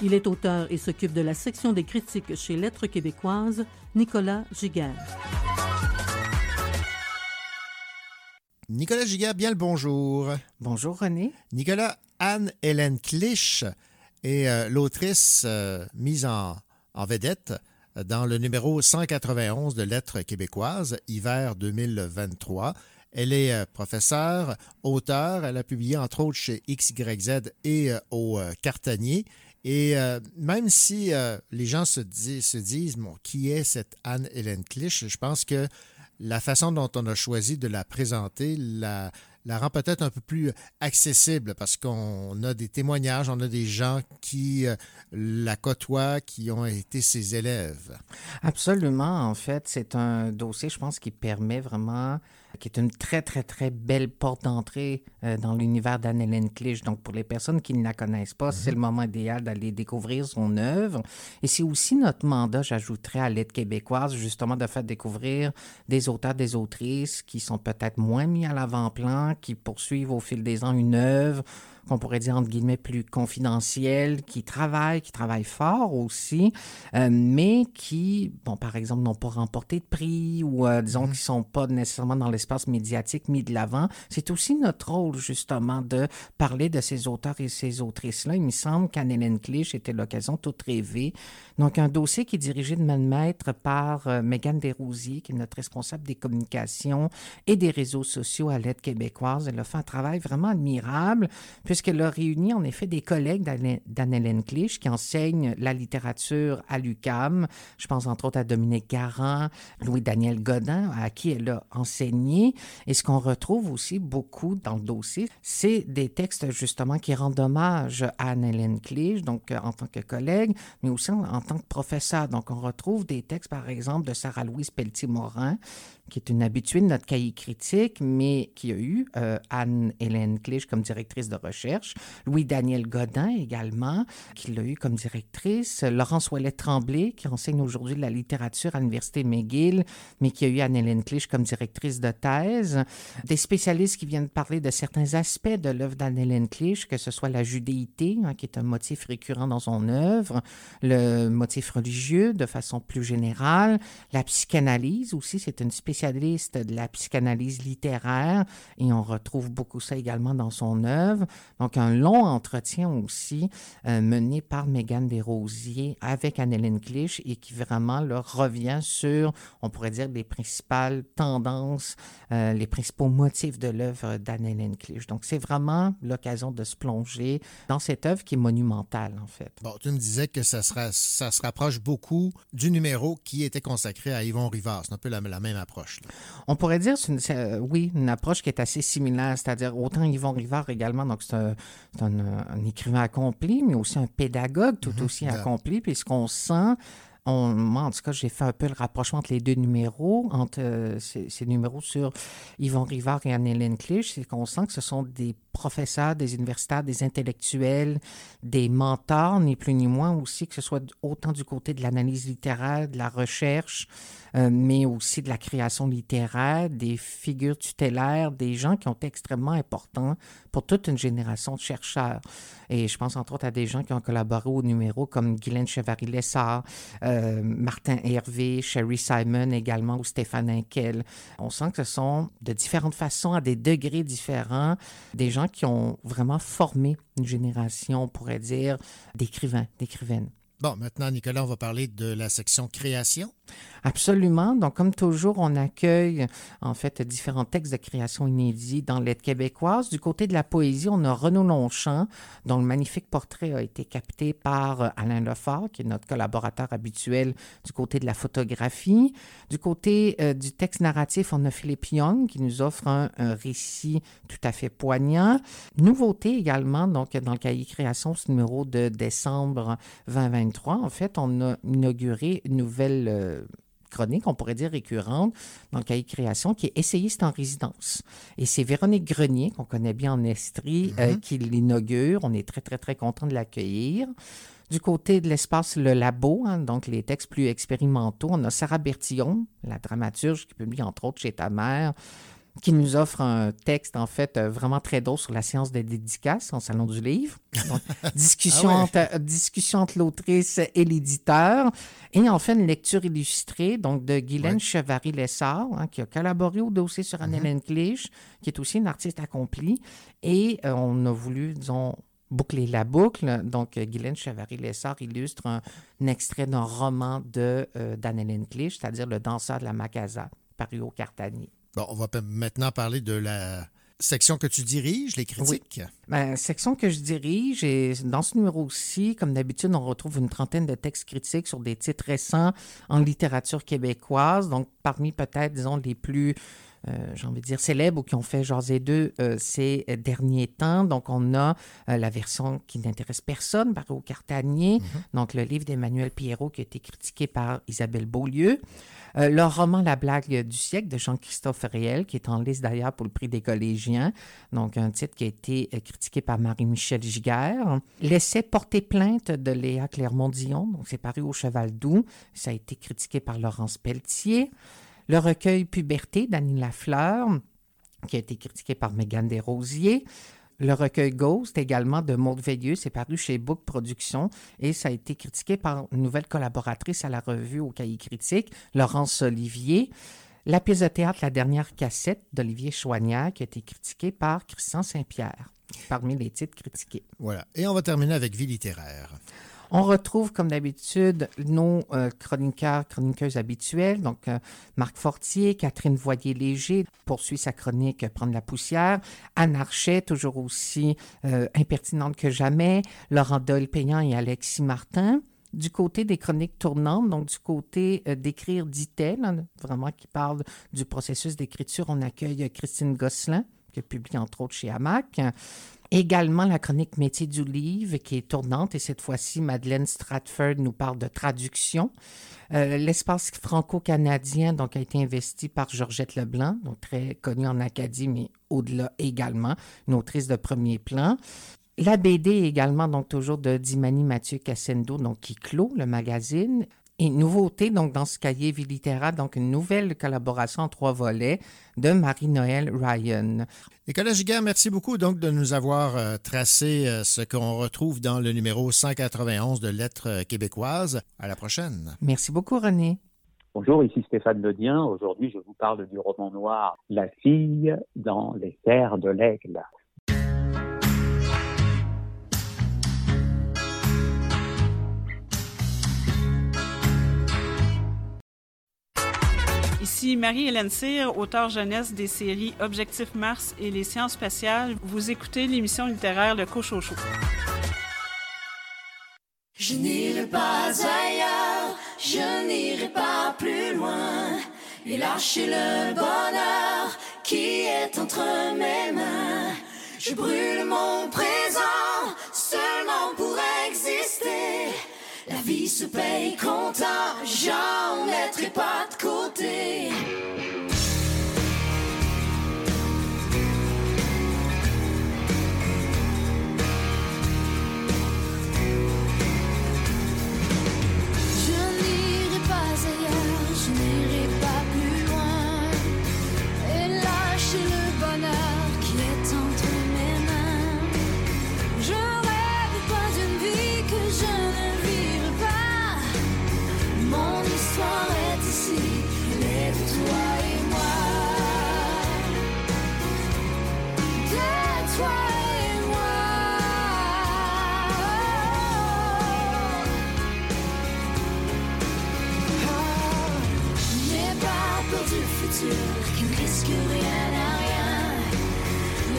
Il est auteur et s'occupe de la section des critiques chez Lettres québécoises, Nicolas Giguère. Nicolas Giguère, bien le bonjour. Bonjour René. Nicolas, Anne-Hélène Clich est euh, l'autrice euh, mise en, en vedette dans le numéro 191 de Lettres québécoises, hiver 2023. Elle est euh, professeure, auteure. Elle a publié entre autres chez XYZ et euh, au euh, Cartanier. Et euh, même si euh, les gens se, dis- se disent bon, qui est cette Anne-Hélène Clich, je pense que la façon dont on a choisi de la présenter la, la rend peut-être un peu plus accessible parce qu'on a des témoignages, on a des gens qui euh, la côtoient, qui ont été ses élèves. Absolument. En fait, c'est un dossier, je pense, qui permet vraiment, qui est une très, très, très belle porte d'entrée euh, dans l'univers d'Anne-Hélène Clich. Donc, pour les personnes qui ne la connaissent pas, c'est le moment idéal d'aller découvrir son œuvre. Et c'est aussi notre mandat, j'ajouterais, à l'aide québécoise, justement, de faire découvrir des auteurs, des autrices qui sont peut-être moins mis à l'avant-plan, qui poursuivent au fil des ans une œuvre qu'on pourrait dire entre guillemets plus confidentiels, qui travaillent, qui travaillent fort aussi, euh, mais qui, bon, par exemple, n'ont pas remporté de prix ou euh, disons qui sont pas nécessairement dans l'espace médiatique mis de l'avant. C'est aussi notre rôle justement de parler de ces auteurs et ces autrices-là. Il me semble qu'Anne-Hélène Clich était l'occasion toute rêvée. Donc un dossier qui est dirigé de main de maître par euh, Mégane Desrosiers, qui est notre responsable des communications et des réseaux sociaux à l'aide québécoise. Elle a fait un travail vraiment admirable puisqu'elle a réuni en effet des collègues d'Anne- d'Anne-Hélène Clich qui enseignent la littérature à l'UCAM. Je pense entre autres à Dominique Garand, Louis-Daniel Godin, à qui elle a enseigné. Et ce qu'on retrouve aussi beaucoup dans le dossier, c'est des textes justement qui rendent hommage à Anne-Hélène Clich, donc euh, en tant que collègue, mais aussi en, en tant que professeur. Donc on retrouve des textes, par exemple, de Sarah-Louise Pelletier-Morin, qui est une habituée de notre cahier critique, mais qui a eu euh, Anne-Hélène Clich comme directrice de recherche, Louis-Daniel Godin également, qui l'a eu comme directrice, Laurence Ouellet-Tremblay, qui enseigne aujourd'hui la littérature à l'Université McGill, mais qui a eu Anne-Hélène Clich comme directrice de thèse, des spécialistes qui viennent parler de certains aspects de l'œuvre d'Anne-Hélène Clich, que ce soit la judéité, hein, qui est un motif récurrent dans son œuvre, le motif religieux de façon plus générale, la psychanalyse aussi, c'est une de la psychanalyse littéraire et on retrouve beaucoup ça également dans son œuvre. Donc un long entretien aussi euh, mené par Mégane Desrosiers avec Anne-Hélène Clich et qui vraiment là, revient sur, on pourrait dire, les principales tendances, euh, les principaux motifs de l'œuvre d'Anne-Hélène Clich. Donc c'est vraiment l'occasion de se plonger dans cette œuvre qui est monumentale en fait. Bon, tu me disais que ça, sera, ça se rapproche beaucoup du numéro qui était consacré à Yvon Rivard. C'est un peu la même approche. Là. On pourrait dire, une- euh, oui, une approche qui est assez similaire, c'est-à-dire autant Yvon Rivard également, donc c'est un, c'est un, un écrivain accompli, mais aussi un pédagogue tout aussi Ouais. accompli, puis ce qu'on sent, on, moi, en tout cas, j'ai fait un peu le rapprochement entre les deux numéros, entre euh, ces, ces numéros sur Yvon Rivard et Anne-Hélène Clich, c'est qu'on sent que ce sont des professeurs, des universitaires, des intellectuels, des mentors, ni plus ni moins aussi, que ce soit autant du côté de l'analyse littéraire, de la recherche, euh, mais aussi de la création littéraire, des figures tutélaires, des gens qui ont été extrêmement importants pour toute une génération de chercheurs. Et je pense entre autres à des gens qui ont collaboré au numéro comme Guylaine Chevary-Lessard, euh, Martin Hervé, Sherry Simon également ou Stéphane Inkel. On sent que ce sont de différentes façons, à des degrés différents, des gens qui ont vraiment formé une génération, on pourrait dire, d'écrivains, d'écrivaines. Bon, maintenant, Nicolas, on va parler de la section création. Absolument. Donc, comme toujours, on accueille en fait différents textes de création inédits dans l'aide québécoise. Du côté de la poésie, on a Renaud Longchamp, dont le magnifique portrait a été capté par euh, Alain Lefort, qui est notre collaborateur habituel du côté de la photographie. Du côté euh, du texte narratif, on a Philippe Young, qui nous offre un, un récit tout à fait poignant. Nouveauté également, donc dans le cahier création, ce numéro de décembre 2023, en fait, on a inauguré une nouvelle euh, chronique, on pourrait dire récurrente, dans le cahier création, qui est essayiste en résidence. Et c'est Véronique Grenier, qu'on connaît bien en Estrie, euh, qui l'inaugure. On est très, très, très content de l'accueillir. Du côté de l'espace Le Labo, hein, donc les textes plus expérimentaux, on a Sarah Bertillon, la dramaturge qui publie entre autres chez ta mère, qui nous offre un texte, en fait, euh, vraiment très drôle sur la science des dédicaces en Salon du Livre. Donc, [LAUGHS] discussion, Ah ouais. entre, euh, discussion entre l'autrice et l'éditeur. Et enfin, une lecture illustrée donc de Guylaine Chevary-Lessard, hein, qui a collaboré au dossier sur Anne-Hélène Clich, qui est aussi une artiste accomplie. Et euh, on a voulu, disons, boucler la boucle. Donc, Guylaine Chevary-Lessard illustre un, un extrait d'un roman de euh, d'Anne-Hélène Clich, c'est-à-dire Le danseur de la Macasa, paru au Cartanier. Bon, on va maintenant parler de la section que tu diriges, les critiques. Ben, section que je dirige, et dans ce numéro-ci, comme d'habitude, on retrouve une trentaine de textes critiques sur des titres récents en littérature québécoise. Donc, parmi peut-être, disons, les plus, euh, j'ai envie de dire, célèbres ou qui ont fait jaser d'eux euh, ces derniers temps. Donc, on a euh, la version qui n'intéresse personne, par au Cartanier. Donc, le livre d'Emmanuel Pierrot qui a été critiqué par Isabelle Beaulieu. Euh, le roman La blague du siècle de Jean-Christophe Réel, qui est en liste d'ailleurs pour le prix des collégiens. Donc, un titre qui a été euh, critiqué par Marie-Michel Giguère. L'essai Porter plainte de Léa Clermont-Dion, donc c'est paru au Cheval Doux. Ça a été critiqué par Laurence Pelletier. Le recueil Puberté d'Annie Lafleur, qui a été critiqué par Mégane Desrosiers. Le recueil Ghost également de Maud Veilleux, c'est paru chez Book Productions et ça a été critiqué par une nouvelle collaboratrice à la revue au Cahier Critique, Laurence Olivier. La pièce de théâtre La dernière cassette d'Olivier Chouanière qui a été critiquée par Christian Saint-Pierre, parmi les titres critiqués. Voilà. Et on va terminer avec Vie littéraire. On retrouve, comme d'habitude, nos euh, chroniqueurs, chroniqueuses habituels. Donc, euh, Marc Fortier, Catherine Voyer-Léger poursuit sa chronique Prendre la poussière. Anne Archet, toujours aussi euh, impertinente que jamais. Laurent Dole-Payant et Alexis Martin. Du côté des chroniques tournantes, donc du côté d'écrire dit-elle, hein, vraiment qui parle du processus d'écriture, on accueille Christine Gosselin, qui publie entre autres chez Hamac. Également la chronique Métier du livre qui est tournante et cette fois-ci Madeleine Stratford nous parle de traduction. Euh, L'espace franco-canadien donc a été investi par Georgette Leblanc, donc très connue en Acadie mais au-delà également, une autrice de premier plan. La BD également donc toujours de Dimani Mathieu Cassendo donc qui clôt le magazine. Et nouveauté, donc, dans ce cahier Vie littéraire, donc une nouvelle collaboration en trois volets de Marie-Noël Ryan. Nicolas Giguère, merci beaucoup donc de nous avoir euh, tracé euh, ce qu'on retrouve dans le numéro 191 de Lettres québécoises. À la prochaine. Merci beaucoup, René. Bonjour, ici Stéphane Ledien. Aujourd'hui, je vous parle du roman noir La fille dans les terres de l'aigle. Ici Marie-Hélène Cyr, auteure jeunesse des séries Objectif Mars et Les sciences spatiales. Vous écoutez l'émission littéraire Le Cochocho. Je n'irai pas ailleurs, je n'irai pas plus loin et lâcher le bonheur qui est entre mes mains. Je brûle mon présent La vie se paye comptant, j'en mettrai pas de côté. Futur qui risque rien à rien.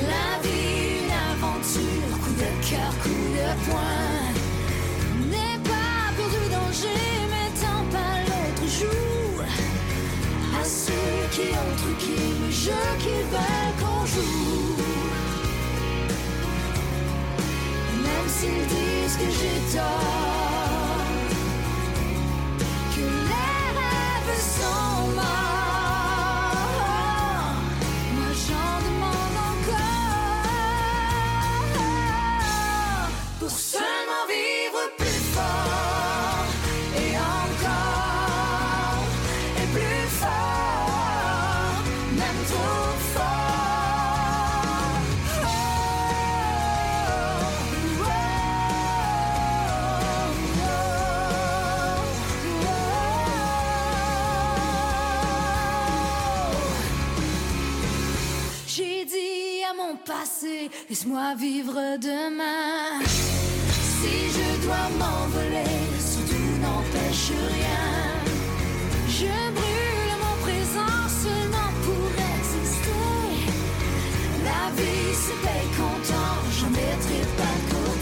La vie, une aventure, coup de cœur, coup de poing. N'aie pas peur du danger, mais tant pas l'autre joue. À ceux qui ont truqué le jeu qu'ils veulent qu'on joue. Même s'ils disent que j'ai tort. Que les rêves sont morts. Laisse-moi vivre demain. Si je dois m'envoler, surtout n'empêche rien. Je brûle mon présent seulement pour exister. La vie se paye content, j'en mettrai pas de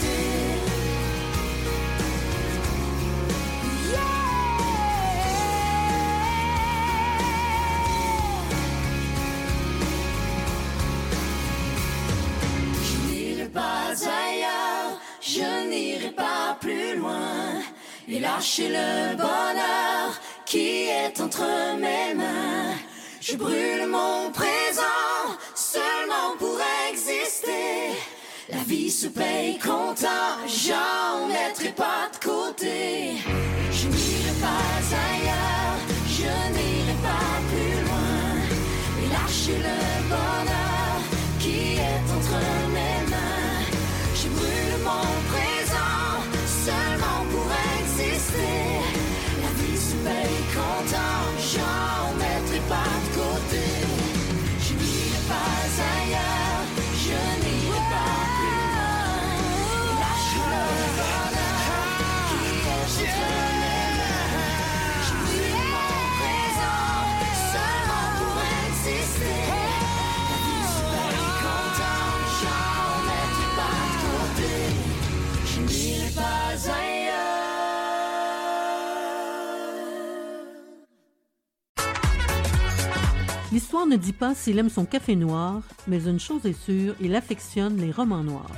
pas ailleurs, je n'irai pas plus loin et lâcher le bonheur qui est entre mes mains. Je brûle mon présent seulement pour exister. La vie se paye comptant, j'en mettrai pas de côté. Je n'irai pas ailleurs, je n'irai pas plus loin et lâcher le bonheur qui est entre mon présent, seulement pour exister. La vie se paye content, j'en mettrai pas. L'histoire ne dit pas s'il aime son café noir, mais une chose est sûre, il affectionne les romans noirs.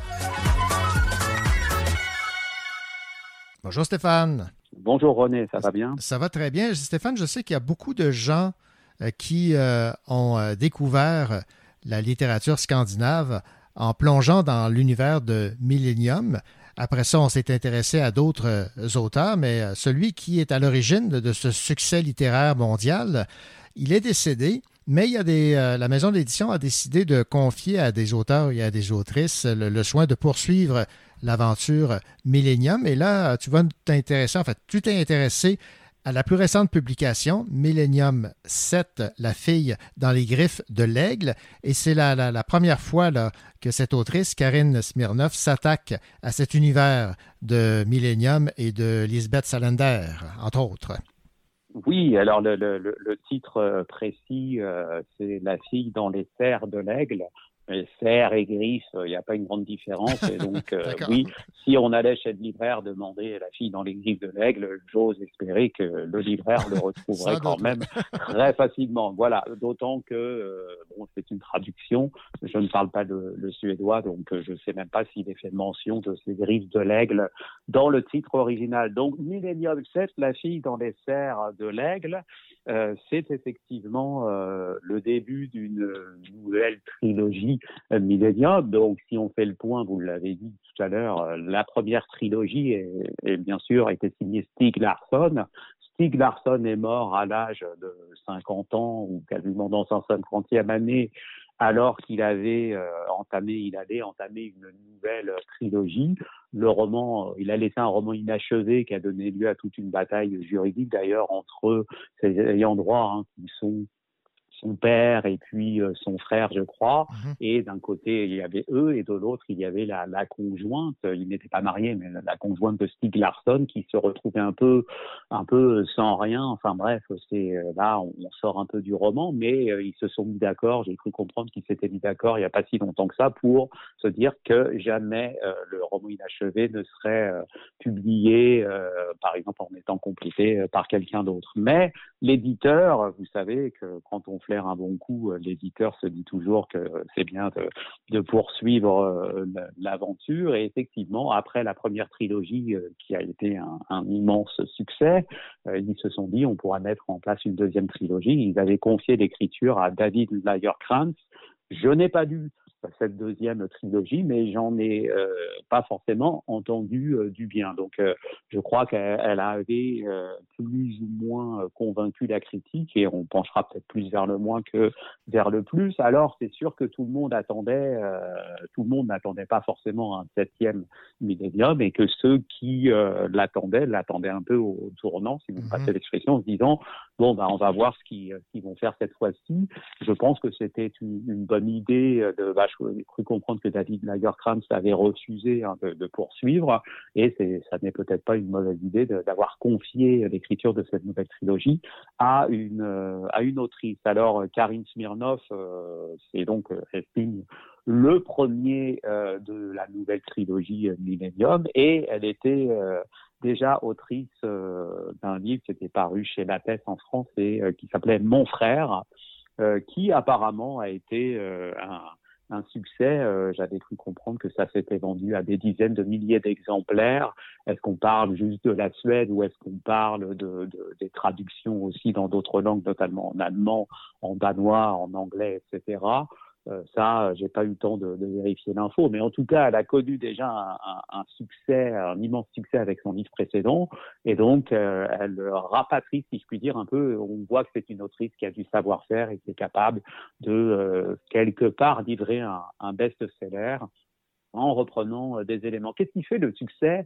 Bonjour Stéphane. Bonjour René, ça va bien? Ça va très bien. Stéphane, je sais qu'il y a beaucoup de gens euh, qui euh, ont euh, découvert la littérature scandinave en plongeant dans l'univers de Millennium. Après ça, on s'est intéressé à d'autres auteurs, mais celui qui est à l'origine de, de ce succès littéraire mondial, il est décédé. Mais il y a des, la maison d'édition a décidé de confier à des auteurs et à des autrices le, le soin de poursuivre l'aventure Millennium. Et là, tu vas t'intéresser, en fait, tu t'es intéressé à la plus récente publication, Millennium 7, La fille dans les griffes de l'aigle. Et c'est la, la, la, première fois là, que cette autrice, Karine Smirnov, s'attaque à cet univers de Millennium et de Lisbeth Salander, entre autres. Oui, alors le, le, le titre précis, euh, c'est La fille dans les serres de l'aigle. Serre et griffe, il n'y a pas une grande différence. Et donc, [LAUGHS] euh, oui, si on allait chez le libraire demander la fille dans les griffes de l'aigle, j'ose espérer que le libraire le retrouverait [LAUGHS] quand même très facilement. Voilà, d'autant que euh, bon, c'est une traduction. Je ne parle pas le, le suédois, donc euh, je ne sais même pas s'il est fait mention de ces griffes de l'aigle dans le titre original. Donc, Millennium 7, la fille dans les serres de l'aigle. Euh, c'est effectivement euh, le début d'une nouvelle trilogie euh, Millennium. Donc, si on fait le point, vous l'avez dit tout à l'heure, la première trilogie est, bien sûr été signée Stig Larsson. Stig Larsson est mort à l'âge de 50 ans ou quasiment dans sa 50e année alors qu'il avait euh, entamé, il allait entamer une nouvelle trilogie. Le roman, il a laissé un roman inachevé qui a donné lieu à toute une bataille juridique d'ailleurs entre ses ayants droit hein, qui sont son père et puis euh, son frère, je crois. Mhm. Mmh. Et d'un côté, il y avait eux, et de l'autre, il y avait la, la conjointe. Il n'était pas marié, mais la, la, conjointe de Stig Larsson, qui se retrouvait un peu, un peu sans rien. Enfin bref, c'est là, on, on, sort un peu du roman, mais euh, ils se sont mis d'accord. J'ai cru comprendre qu'ils s'étaient mis d'accord il n'y a pas si longtemps que ça pour se dire que jamais euh, le roman inachevé ne serait euh, publié, euh, par exemple, en étant complété par quelqu'un d'autre. Mais l'éditeur, vous savez que quand on flaire un bon coup, l'éditeur se dit toujours que c'est bien de, poursuivre euh, l'aventure. Et effectivement, après la première trilogie euh, qui a été un, immense succès, euh, ils se sont dit on pourra mettre en place une deuxième trilogie. Ils avaient confié l'écriture à David Lagerkrantz. Je n'ai pas lu cette deuxième trilogie, mais j'en ai euh, pas forcément entendu euh, du bien. Donc, euh, je crois qu'elle avait plus ou moins convaincu la critique, et on penchera peut-être plus vers le moins que vers le plus. Alors, c'est sûr que tout le monde attendait, tout le monde n'attendait pas forcément un septième millénium, et que ceux qui l'attendaient l'attendaient un peu au tournant, si vous me passez l'expression, en se disant bon, ben, on va voir ce qu'ils qu vont faire cette fois-ci. Je pense que c'était une, une, bonne idée de bah, j'ai cru comprendre que David Lagerkrantz avait refusé hein, de, poursuivre, et ça n'est peut-être pas une mauvaise idée d'avoir confié l'écriture de cette nouvelle trilogie à une, euh, à une autrice. Alors, Karine Smirnov, euh, c'est donc, euh, estime, le premier euh, de la nouvelle trilogie Millennium, et elle était euh, déjà autrice euh, d'un livre qui était paru chez Lattès en France et qui s'appelait Mon frère, qui apparemment a été un un succès. Euh, J'avais cru comprendre que ça s'était vendu à des dizaines de milliers d'exemplaires. Est-ce qu'on parle juste de la Suède ou est-ce qu'on parle de, de, des traductions aussi dans d'autres langues, notamment en allemand, en danois, en anglais, etc. Euh, ça, j'ai pas eu le temps de, de vérifier l'info, mais en tout cas, elle a connu déjà un, un, un, succès, un immense succès avec son livre précédent, et donc euh, elle rapatrie, si je puis dire, un peu. On voit que c'est une autrice qui a du savoir-faire et qui est capable de euh, quelque part livrer un, un best-seller en reprenant des éléments. Qu'est-ce qui fait le succès?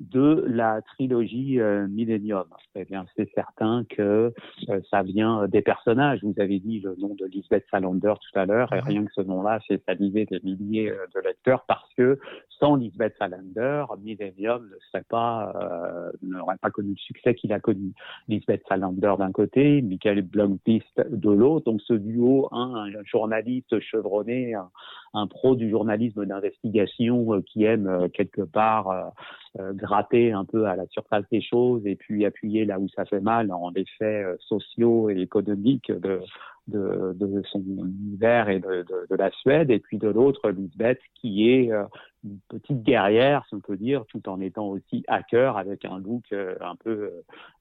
De la trilogie euh, Millennium. Eh bien, c'est certain que euh, ça vient des personnages. Vous avez dit le nom de Lisbeth Salander tout à l'heure, et rien que ce nom-là fait saliver des milliers euh, de lecteurs parce que sans Lisbeth Salander, Millennium ne serait pas, euh, n'aurait pas connu le succès qu'il a connu. Lisbeth Salander d'un côté, Michael Blomqvist de l'autre. Donc, ce duo, un, un journaliste chevronné, un, un, pro du journalisme d'investigation qui aime quelque part euh, gratter un peu à la surface des choses et puis appuyer là où ça fait mal les faits euh, sociaux et économiques de, de, de son univers et de, de, de la Suède, et puis de l'autre, Lisbeth, qui est euh, une petite guerrière, si on peut dire, tout en étant aussi hacker avec un look euh, un peu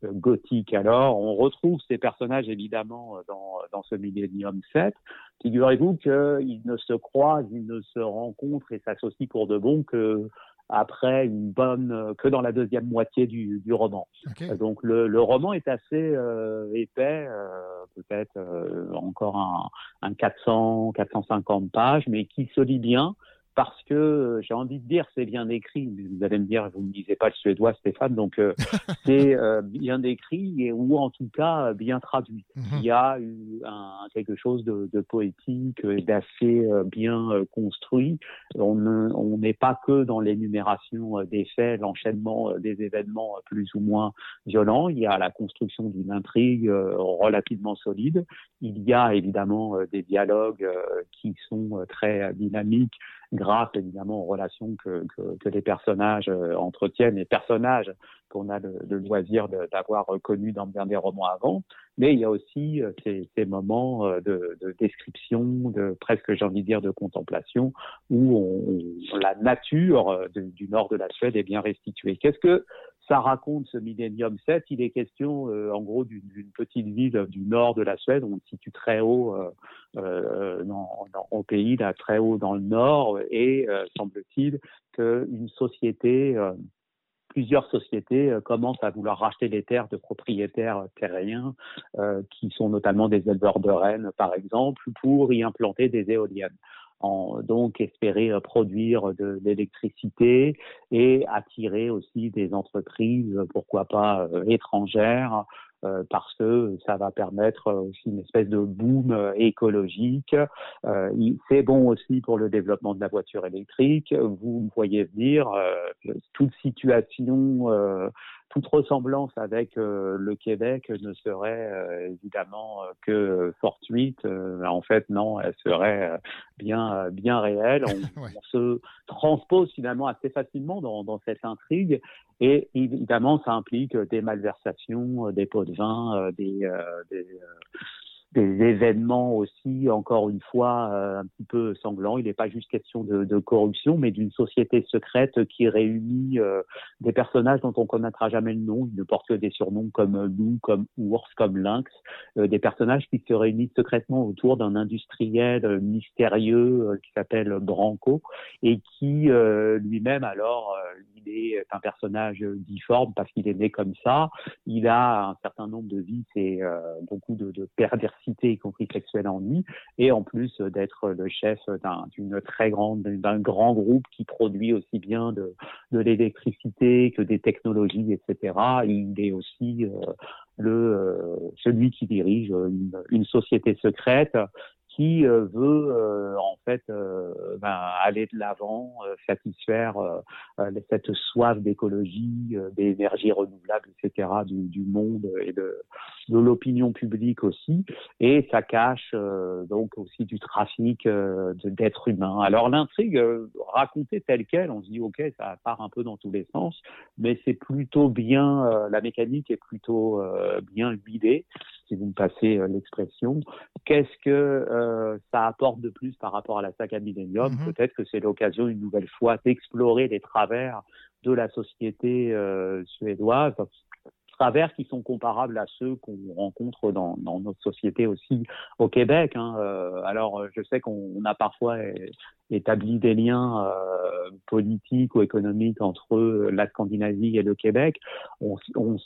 euh, gothique. Alors, on retrouve ces personnages évidemment euh, dans, dans ce Millennium 7. Figurez-vous qu'ils ne se croisent, ils ne se rencontrent et s'associent pour de bon que après une bonne euh, que dans la deuxième moitié du, du roman. Euh, Donc le, le roman est assez euh, épais, euh, peut-être euh, encore un, un 400 450 pages, mais qui se lit bien parce que euh, j'ai envie de dire c'est bien écrit. Vous allez me dire vous ne lisez pas le suédois Stéphane, donc euh, [LAUGHS] c'est euh, bien écrit et ou en tout cas bien traduit. Il y a eu un, quelque chose de, de poétique d'assez euh, bien construit. On ne- on n'est pas que dans l'énumération des faits, l'enchaînement des événements plus ou moins violents. Il y a la construction d'une intrigue relativement solide. Il y a évidemment des dialogues qui sont très dynamiques grâce évidemment aux relations que, que, que les personnages euh, entretiennent, les personnages qu'on a le, le loisir d'avoir connus dans bien des romans avant. Mais il y a aussi euh, ces, ces moments euh, de, de description, de presque j'ai envie de dire de contemplation, où on, la nature du nord de la Suède est bien restituée. Qu'est-ce que ça raconte ce Millennium 7 Il est question euh, en gros d'une petite ville du nord de la Suède, on se situe très haut euh, euh, dans, au pays, très haut dans le nord, et semble-t-il qu'une société, plusieurs sociétés commencent à vouloir racheter les terres de propriétaires terriens, qui sont notamment des éleveurs de rennes, par exemple, pour y implanter des éoliennes. En, donc espérer produire de l'électricité et attirer aussi des entreprises, pourquoi pas euh, étrangères, euh, parce que ça va permettre euh, aussi une espèce de boom euh, écologique. Euh, c'est bon aussi pour le développement de la voiture électrique. Vous me voyez venir, euh, toute situation, toute ressemblance avec euh, le Québec ne serait euh, évidemment euh, que fortuite. Euh, en fait, non, elle serait euh, bien, euh, bien réelle. On, [LAUGHS] on se transpose finalement assez facilement dans, dans cette intrigue. Et évidemment, ça implique des malversations, des pots de vin, des, euh, des, euh, des événements aussi, encore une fois, euh, un petit peu sanglants. Il n'est pas juste question de, de corruption, mais d'une société secrète qui réunit euh, des personnages dont on connaîtra jamais le nom. Ils ne portent que des surnoms comme loup, comme ours, comme lynx. Euh, des personnages qui se réunissent secrètement autour d'un industriel euh, mystérieux euh, qui s'appelle Branco et qui euh, lui-même, alors, il est un personnage difforme parce qu'il est né comme ça. Il a un certain nombre de vices et beaucoup de, de perversité, y compris sexuelle en et en plus euh, d'être le chef d'un- d'une très grande, d'un grand groupe qui produit aussi bien de, de l'électricité que des technologies, etc. Il est aussi euh, le euh, celui qui dirige une société secrète qui euh, veut euh, en fait euh, ben, aller de l'avant, satisfaire cette soif d'écologie, d'énergie renouvelable, etc. du, monde et de, l'opinion publique aussi. Et ça cache donc aussi du trafic d'êtres humains. Alors l'intrigue racontée telle quelle, on se dit ok, ça part un peu dans tous les sens, mais c'est plutôt bien, la mécanique est plutôt bien huilée, si vous me passez euh, l'expression. Qu'est-ce que euh, ça apporte de plus par rapport à la saga Millennium? Peut-être que c'est l'occasion une nouvelle fois d'explorer les travers de la société euh, suédoise travers qui sont comparables à ceux qu'on rencontre dans, notre société aussi au Québec. hein. Euh, alors, euh, je sais qu'on on a parfois établi des liens euh, politiques ou économiques entre la Scandinavie et le Québec. On,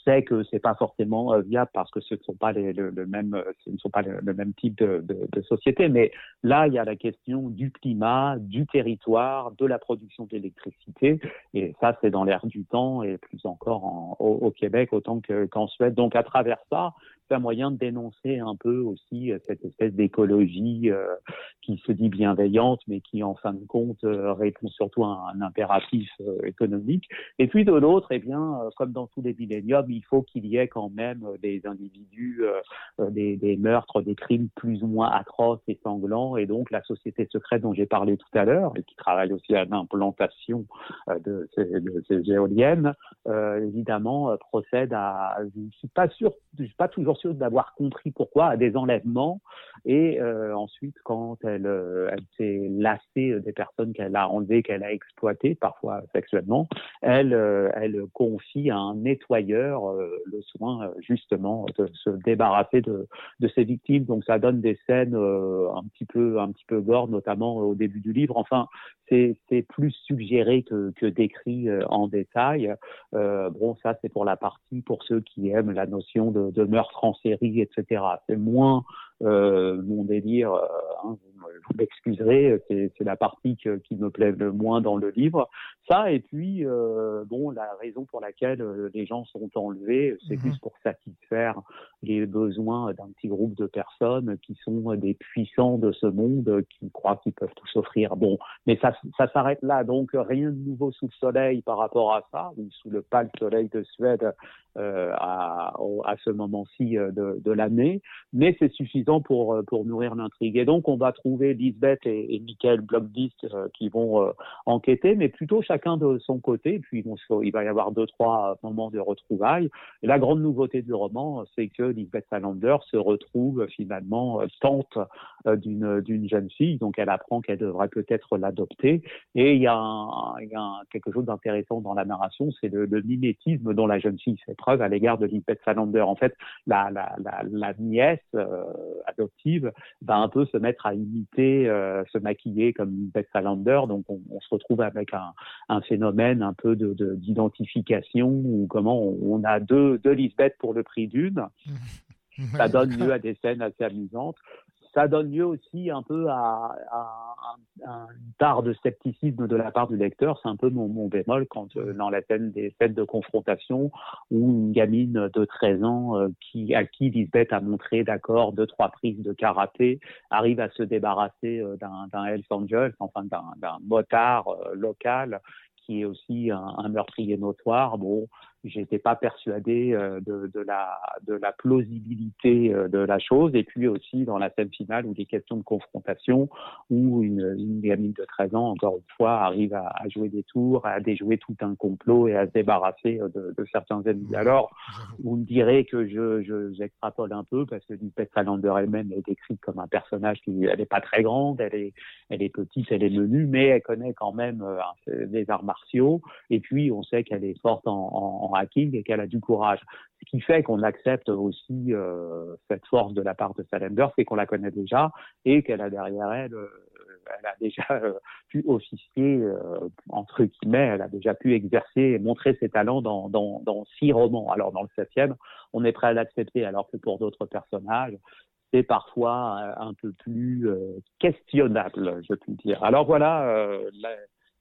sait que c'est pas forcément viable parce que ce ne sont pas les, le, même, ce ne sont pas le, le même type de, de, société. Mais là, il y a la question du climat, du territoire, de la production d'électricité, et ça, c'est dans l'air du temps et plus encore en- au, au Québec autant que- qu'en Suède. Donc, à travers ça, c'est un moyen de dénoncer un peu aussi euh, cette espèce d'écologie euh, qui se dit bienveillante, mais qui en fin de compte euh, répond surtout à un impératif euh, économique. Et puis de l'autre, eh bien, euh, comme dans tous les milléniums, il faut qu'il y ait quand même euh, des individus, euh, euh, des, meurtres, des crimes plus ou moins atroces et sanglants. Et donc la société secrète dont j'ai parlé tout à l'heure, et qui travaille aussi à l'implantation euh, de, ces, éoliennes, euh, évidemment euh, procède à, je suis pas sûr, je suis pas toujours sûr d'avoir compris pourquoi, à des enlèvements. Et euh, ensuite, quand elle, euh, elle s'est lassée des personnes qu'elle a enlevées, qu'elle a exploitées, parfois sexuellement, elle, euh, elle confie à un nettoyeur euh, le soin justement de se débarrasser de, de ses victimes. Donc ça donne des scènes un petit peu, un petit peu gore, notamment au début du livre. Enfin, c'est plus suggéré que, que décrit en détail. Bon, ça c'est pour la partie pour ceux qui aiment la notion de, de meurtre en série, etc. C'est moins euh, mon délire. euh, hein, vous me- vous m'excuserez, c'est la partie que- qui me plaît le moins dans le livre. Ça et puis euh, bon, la raison pour laquelle les gens sont enlevés, c'est Mhm. plus pour satisfaire les besoins d'un petit groupe de personnes qui sont des puissants de ce monde, qui croient qu'ils peuvent tout s'offrir. Bon, mais ça, ça s'arrête là. Donc rien de nouveau sous le soleil par rapport à ça, ou sous le pâle soleil de Suède à, au- à ce moment-ci euh, de, de l'année. Mais c'est suffisant pour, euh, pour nourrir l'intrigue. Et donc on va trouver Lisbeth et, et Michael Blomqvist euh, qui vont euh, enquêter, mais plutôt chacun de son côté. Puis se- il va y avoir deux, trois moments de retrouvailles. Et la grande nouveauté du roman, c'est que Lisbeth Salander se retrouve euh, finalement euh, tante euh, d'une d'une jeune fille, donc elle apprend qu'elle devrait peut-être l'adopter. Et il y a, un- y a un- quelque chose d'intéressant dans la narration, c'est le, le mimétisme dont la jeune fille fait à l'égard de Lisbeth Salander. En fait, la, la, la, la nièce euh, adoptive va un peu se mettre à imiter, euh, se maquiller comme Lisbeth Salander, donc on, on se retrouve avec un, un phénomène un peu de de- d'identification ou comment on, on a deux, deux Lisbeth pour le prix d'une. [LAUGHS] Ça donne lieu à des scènes assez amusantes. Ça donne lieu aussi un peu à, à- à une part de scepticisme de la part du lecteur. C'est un peu mon, mon bémol quand euh, dans la scène des scènes de confrontation où une gamine de 13 ans euh, qui, à qui Lisbeth a montré d'accord deux trois prises de karaté arrive à se débarrasser euh, d'un Hells Angels, enfin d'un d'un motard euh, local qui est aussi un, un meurtrier notoire. Bon, j'étais pas persuadé euh, de, de la de la plausibilité euh, de la chose. Et puis aussi dans la scène finale où des questions de confrontation où une, une gamine de 13 ans encore une fois arrive à, à jouer des tours à déjouer tout un complot et à se débarrasser euh, de, de certains ennemis. Alors vous me direz que je je- j'extrapole un peu parce que Lisbeth Salander elle-même est décrite comme un personnage qui elle est pas très grande elle est elle est petite elle est menue mais elle connaît quand même euh, des arts martiaux. Et puis on sait qu'elle est forte en, en- hacking et qu'elle a du courage. Ce qui fait qu'on accepte aussi euh, cette force de la part de Salander, c'est qu'on la connaît déjà et qu'elle a derrière elle, euh, elle a déjà euh, pu officier, entre guillemets, elle a déjà pu exercer et montrer ses talents dans, six romans. Alors dans le septième, on est prêt à l'accepter, alors que pour d'autres personnages, c'est parfois un peu plus questionnable, je puis dire. Alors voilà,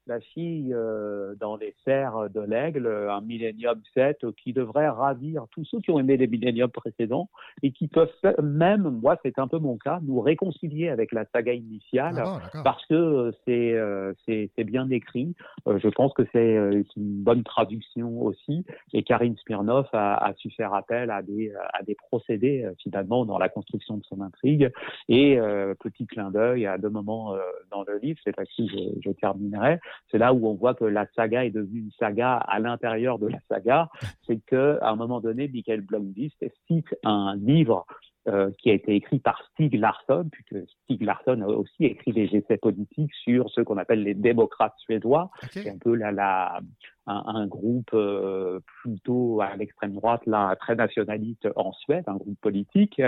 la fille euh, dans les serres de l'aigle, un Millennium 7 euh, qui devrait ravir tous ceux qui ont aimé les Millenniums précédents et qui peuvent même, moi c'est un peu mon cas, nous réconcilier avec la saga initiale Ah parce que euh, c'est euh, c'est c'est bien écrit. Euh, je pense que c'est euh, une bonne traduction aussi. Et Karine Smirnov a, a su faire appel à des à des procédés euh, finalement dans la construction de son intrigue. Et euh, petit clin d'œil à deux moments euh, dans le livre, c'est là-dessus que je, je terminerai. C'est là où on voit que la saga est devenue une saga à l'intérieur de la saga. [LAUGHS] C'est que à un moment donné, Michael Blomqvist cite un livre euh, qui a été écrit par Stig Larsson, puisque Stig Larsson a aussi écrit des essais politiques sur ce qu'on appelle les démocrates suédois, qui est un peu la, la, un, un groupe euh, plutôt à l'extrême droite, là, très nationaliste en Suède, un groupe politique.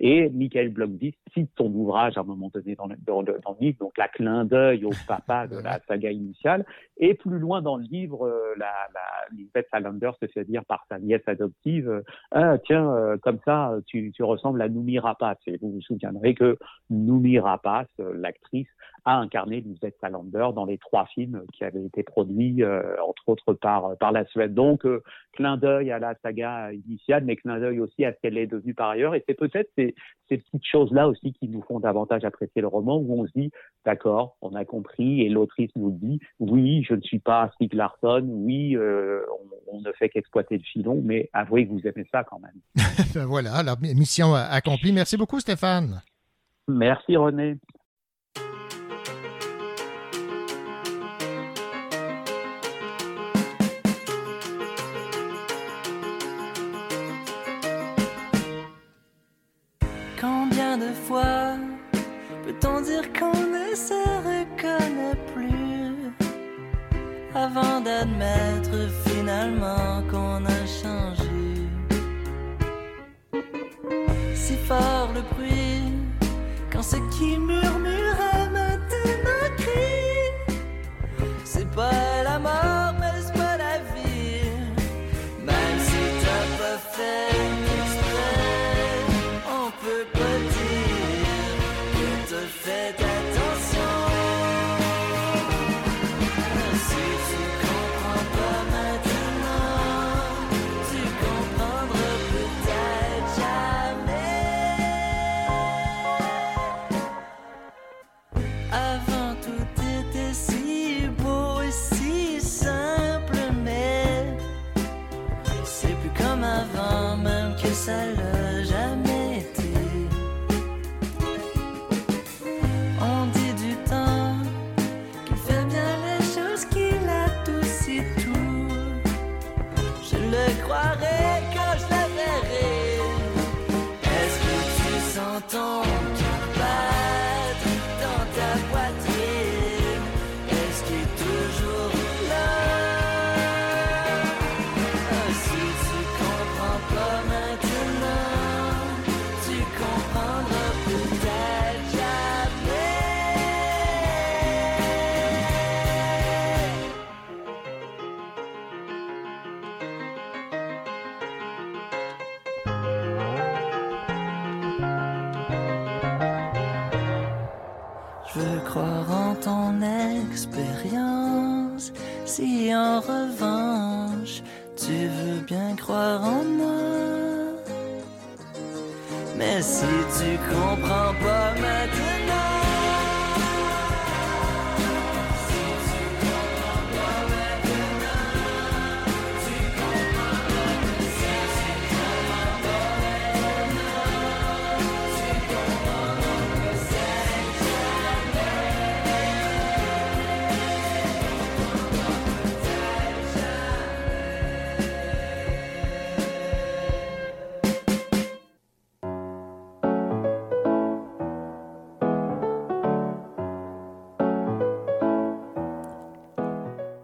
Et Michael Blomqvist cite son ouvrage à un moment donné dans le, dans le, dans le livre, donc la clin d'œil au papa de la saga initiale. Et plus loin dans le livre, euh, la, la Lisbeth Salander se fait dire par sa nièce adoptive, euh, ah, tiens, comme ça, tu, tu ressembles à Noumi Rapace. Et vous vous souviendrez que Noumi Rapace, l'actrice, a incarné Lisbeth Salander dans les trois films qui avaient été produits, euh, entre autres par, par la Suède. Donc, euh, clin d'œil à la saga initiale, mais clin d'œil aussi à ce qu'elle est devenue par ailleurs. Et c'est peut-être ces, ces petites choses-là aussi qui nous font davantage apprécier le roman, où on se dit, d'accord, on a compris, et l'autrice nous dit, oui, je ne suis pas Stieg Larsson, oui, euh, on, on ne fait qu'exploiter le filon, mais avouez que vous aimez ça quand même. [LAUGHS] Ben voilà, alors mission accomplie. Merci beaucoup, Stéphane. Merci René. Tu comprends pas maintenant. si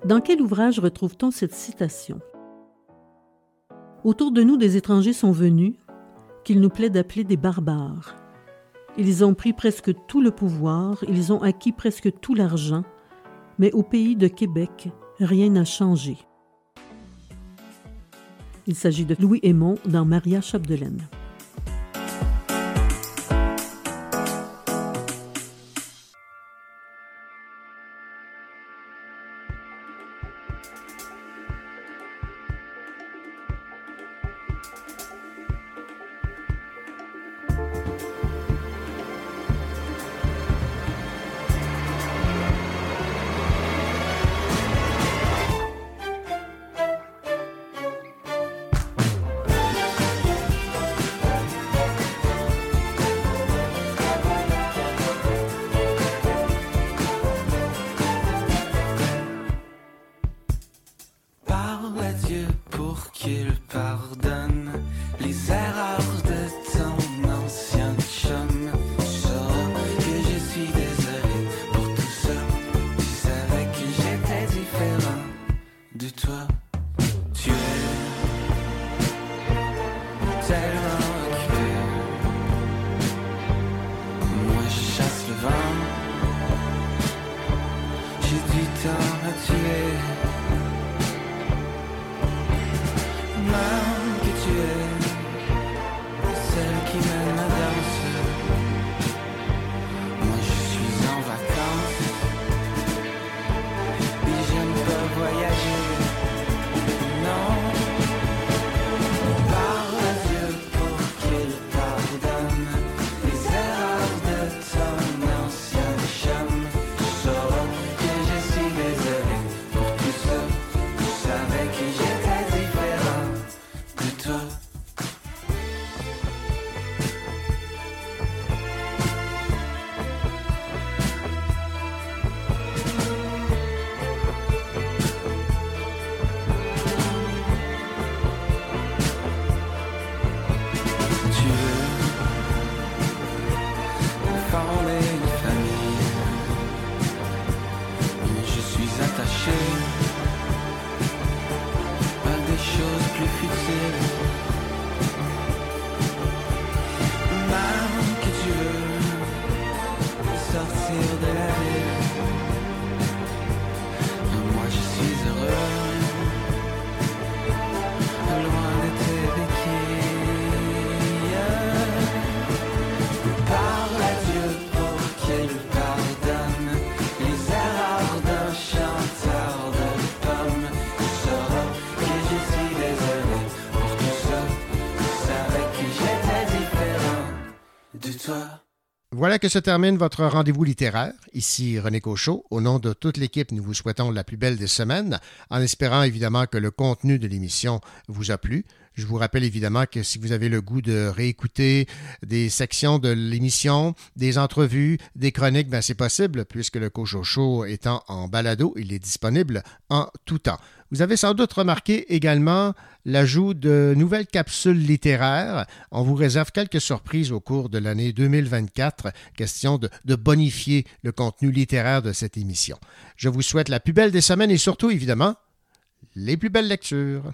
Dans quel ouvrage retrouve-t-on cette citation? Autour de nous, des étrangers sont venus, qu'il nous plaît d'appeler des barbares. Ils ont pris presque tout le pouvoir, ils ont acquis presque tout l'argent, mais au pays de Québec, rien n'a changé. Il s'agit de Louis Aymon dans Maria Chapdelaine. Voilà que se termine votre rendez-vous littéraire. Ici René Cochot. Au nom de toute l'équipe, nous vous souhaitons la plus belle des semaines, en espérant évidemment que le contenu de l'émission vous a plu. Je vous rappelle évidemment que si vous avez le goût de réécouter des sections de l'émission, des entrevues, des chroniques, ben c'est possible puisque le Cochot Show étant en balado, il est disponible en tout temps. Vous avez sans doute remarqué également l'ajout de nouvelles capsules littéraires. On vous réserve quelques surprises au cours de l'année 2024, question de, bonifier le contenu littéraire de cette émission. Je vous souhaite la plus belle des semaines et surtout, évidemment, les plus belles lectures.